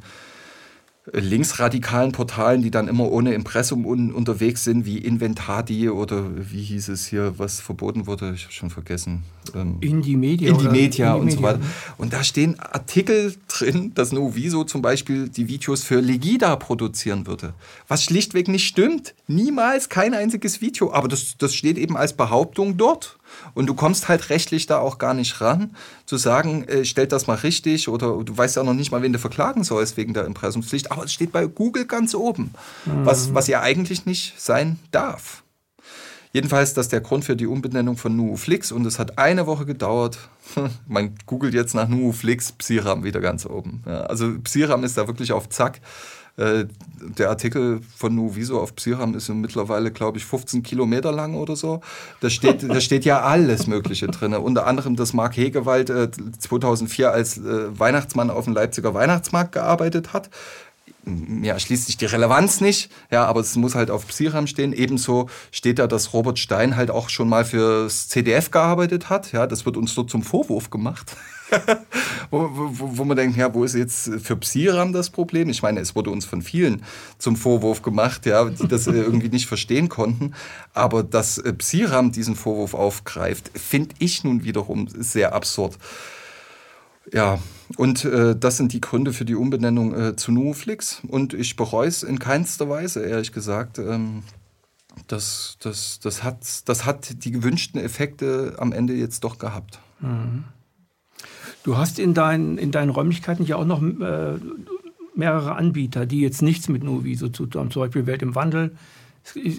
linksradikalen Portalen, die dann immer ohne Impressum un unterwegs sind, wie Inventadi oder wie hieß es hier, was verboten wurde, ich habe schon vergessen. Ähm, Indie Media. Indie Media und so weiter. Und da stehen Artikel drin, dass Noviso zum Beispiel die Videos für Legida produzieren würde. Was schlichtweg nicht stimmt. Niemals kein einziges Video. Aber das, das steht eben als Behauptung dort. Und du kommst halt rechtlich da auch gar nicht ran, zu sagen, äh, stellt das mal richtig oder du weißt ja noch nicht mal, wen du verklagen sollst wegen der Impressumspflicht. Aber es steht bei Google ganz oben, mhm. was, was ja eigentlich nicht sein darf. Jedenfalls, das ist der Grund für die Umbenennung von NuFlix und es hat eine Woche gedauert. Man googelt jetzt nach NuFlix, Psiram wieder ganz oben. Ja, also Psiram ist da wirklich auf Zack. Äh, der Artikel von Nuviso auf Psiram ist mittlerweile, glaube ich, 15 Kilometer lang oder so. Da steht, da steht ja alles Mögliche drin. Unter anderem, dass Mark Hegewald äh, 2004 als äh, Weihnachtsmann auf dem Leipziger Weihnachtsmarkt gearbeitet hat ja, schließt sich die Relevanz nicht, ja, aber es muss halt auf Psiram stehen. Ebenso steht da, dass Robert Stein halt auch schon mal fürs CDF gearbeitet hat. Ja, das wird uns dort zum Vorwurf gemacht. wo, wo, wo, man denkt, ja, wo ist jetzt für Psiram das Problem? Ich meine, es wurde uns von vielen zum Vorwurf gemacht, ja, die das äh, irgendwie nicht verstehen konnten. Aber dass äh, Psiram diesen Vorwurf aufgreift, finde ich nun wiederum sehr absurd. Ja, und äh, das sind die Gründe für die Umbenennung äh, zu Nuoflix. Und ich bereue es in keinster Weise, ehrlich gesagt. Ähm, das, das, das, hat, das hat die gewünschten Effekte am Ende jetzt doch gehabt. Mhm. Du hast in, dein, in deinen Räumlichkeiten ja auch noch äh, mehrere Anbieter, die jetzt nichts mit Noviso zu tun haben. Zum Beispiel Welt im Wandel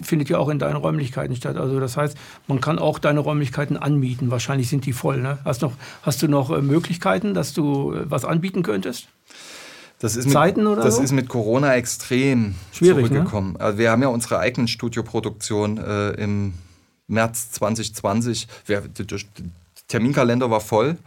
findet ja auch in deinen Räumlichkeiten statt. Also das heißt, man kann auch deine Räumlichkeiten anmieten. Wahrscheinlich sind die voll. Ne? Hast, noch, hast du noch äh, Möglichkeiten, dass du äh, was anbieten könntest? Das ist, Zeiten mit, oder das so? ist mit Corona extrem Schwierig, ne? zurückgekommen. Ne? Also wir haben ja unsere eigenen Studioproduktion äh, im März 2020. Wir, der Terminkalender war voll.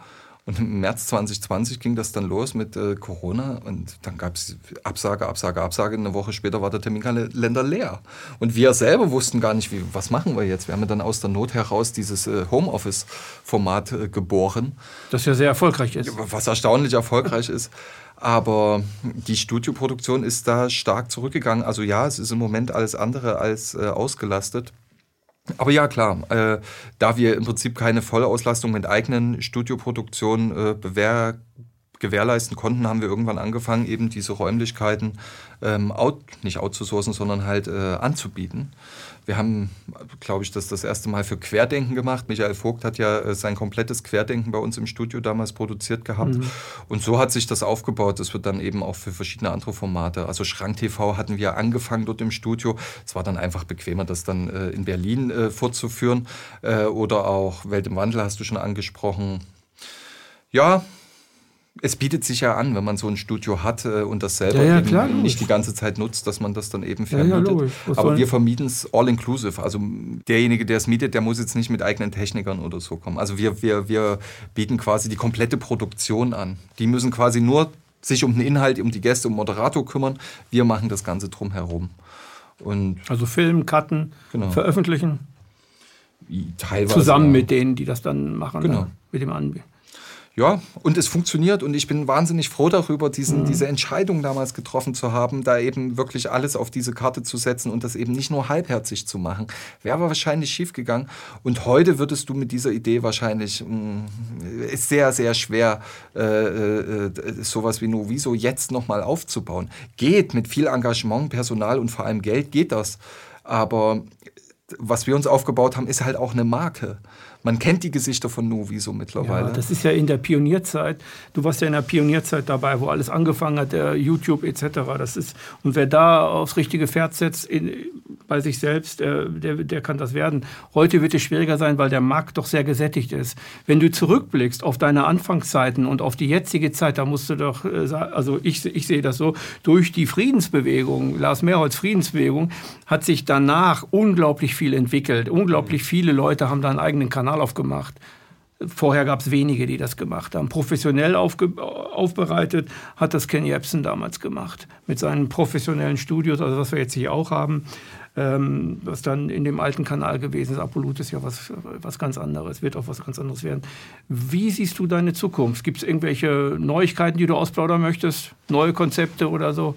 Und im März 2020 ging das dann los mit äh, Corona und dann gab es Absage, Absage, Absage. Eine Woche später war der Terminkalender leer. Und wir selber wussten gar nicht, wie, was machen wir jetzt. Wir haben dann aus der Not heraus dieses äh, Homeoffice-Format äh, geboren. Das ja sehr erfolgreich ist. Was erstaunlich erfolgreich ist. Aber die Studioproduktion ist da stark zurückgegangen. Also ja, es ist im Moment alles andere als äh, ausgelastet. Aber ja, klar, äh, da wir im Prinzip keine Vollauslastung mit eigenen Studioproduktionen äh, gewährleisten konnten, haben wir irgendwann angefangen, eben diese Räumlichkeiten ähm, out, nicht outzusourcen, sondern halt äh, anzubieten. Wir haben, glaube ich, das das erste Mal für Querdenken gemacht. Michael Vogt hat ja äh, sein komplettes Querdenken bei uns im Studio damals produziert gehabt. Mhm. Und so hat sich das aufgebaut. Das wird dann eben auch für verschiedene andere Formate. Also Schrank TV hatten wir angefangen dort im Studio. Es war dann einfach bequemer, das dann äh, in Berlin äh, fortzuführen. Oder auch Welt im Wandel hast du schon angesprochen. Ja, es bietet sich ja an, wenn man so ein Studio hat äh, und das selber ja, ja, klar, nicht die ganze Zeit nutzt, dass man das dann eben vermietet. Ja, Aber wir vermieten es all-inclusive. Also derjenige, der es mietet, der muss jetzt nicht mit eigenen Technikern oder so kommen. Also wir, wir, wir bieten quasi die komplette Produktion an. Die müssen quasi nur sich um den Inhalt, um die Gäste, um Moderator kümmern. Wir machen das Ganze drumherum. Und also Filmen, Cutten, genau. veröffentlichen. Teilweise. Zusammen mit denen, die das dann machen, genau. Ne? mit dem Anbieter ja, und es funktioniert und ich bin wahnsinnig froh darüber, diesen, mhm. diese Entscheidung damals getroffen zu haben, da eben wirklich alles auf diese Karte zu setzen und das eben nicht nur halbherzig zu machen. Wäre aber wahrscheinlich schiefgegangen. Und heute würdest du mit dieser Idee wahrscheinlich, mh, mm, ist sehr, sehr schwer, äh, äh, sowas wie Noviso jetzt nochmal aufzubauen. Geht mit viel Engagement, Personal und vor allem Geld geht das. Aber was wir uns aufgebaut haben, ist halt auch eine Marke. Man kennt die Gesichter von Novi so mittlerweile. Ja, das ist ja in der Pionierzeit. Du warst ja in der Pionierzeit dabei, wo alles angefangen hat, YouTube etc. Das ist, und wer da aufs richtige Pferd setzt, in, bei sich selbst, äh, der, der kann das werden. Heute wird es schwieriger sein, weil der Markt doch sehr gesättigt ist. Wenn du zurückblickst auf deine Anfangszeiten und auf die jetzige Zeit, da musst du doch, äh, also ich, ich sehe das so, durch die Friedensbewegung, Lars Mehrholz Friedensbewegung, hat sich danach unglaublich viel entwickelt. Unglaublich viele Leute haben da einen eigenen Kanal aufgemacht. Vorher gab es wenige, die das gemacht haben. Professionell aufbereitet hat das Ken Jebsen damals gemacht. Mit seinen professionellen Studios, also was wir jetzt hier auch haben ähm, was dann in dem alten Kanal gewesen ist. Apolut ist ja was, was ganz anderes, wird auch was ganz anderes werden. Wie siehst du deine Zukunft? Gibt es irgendwelche Neuigkeiten, die du ausplaudern möchtest? Neue Konzepte oder so?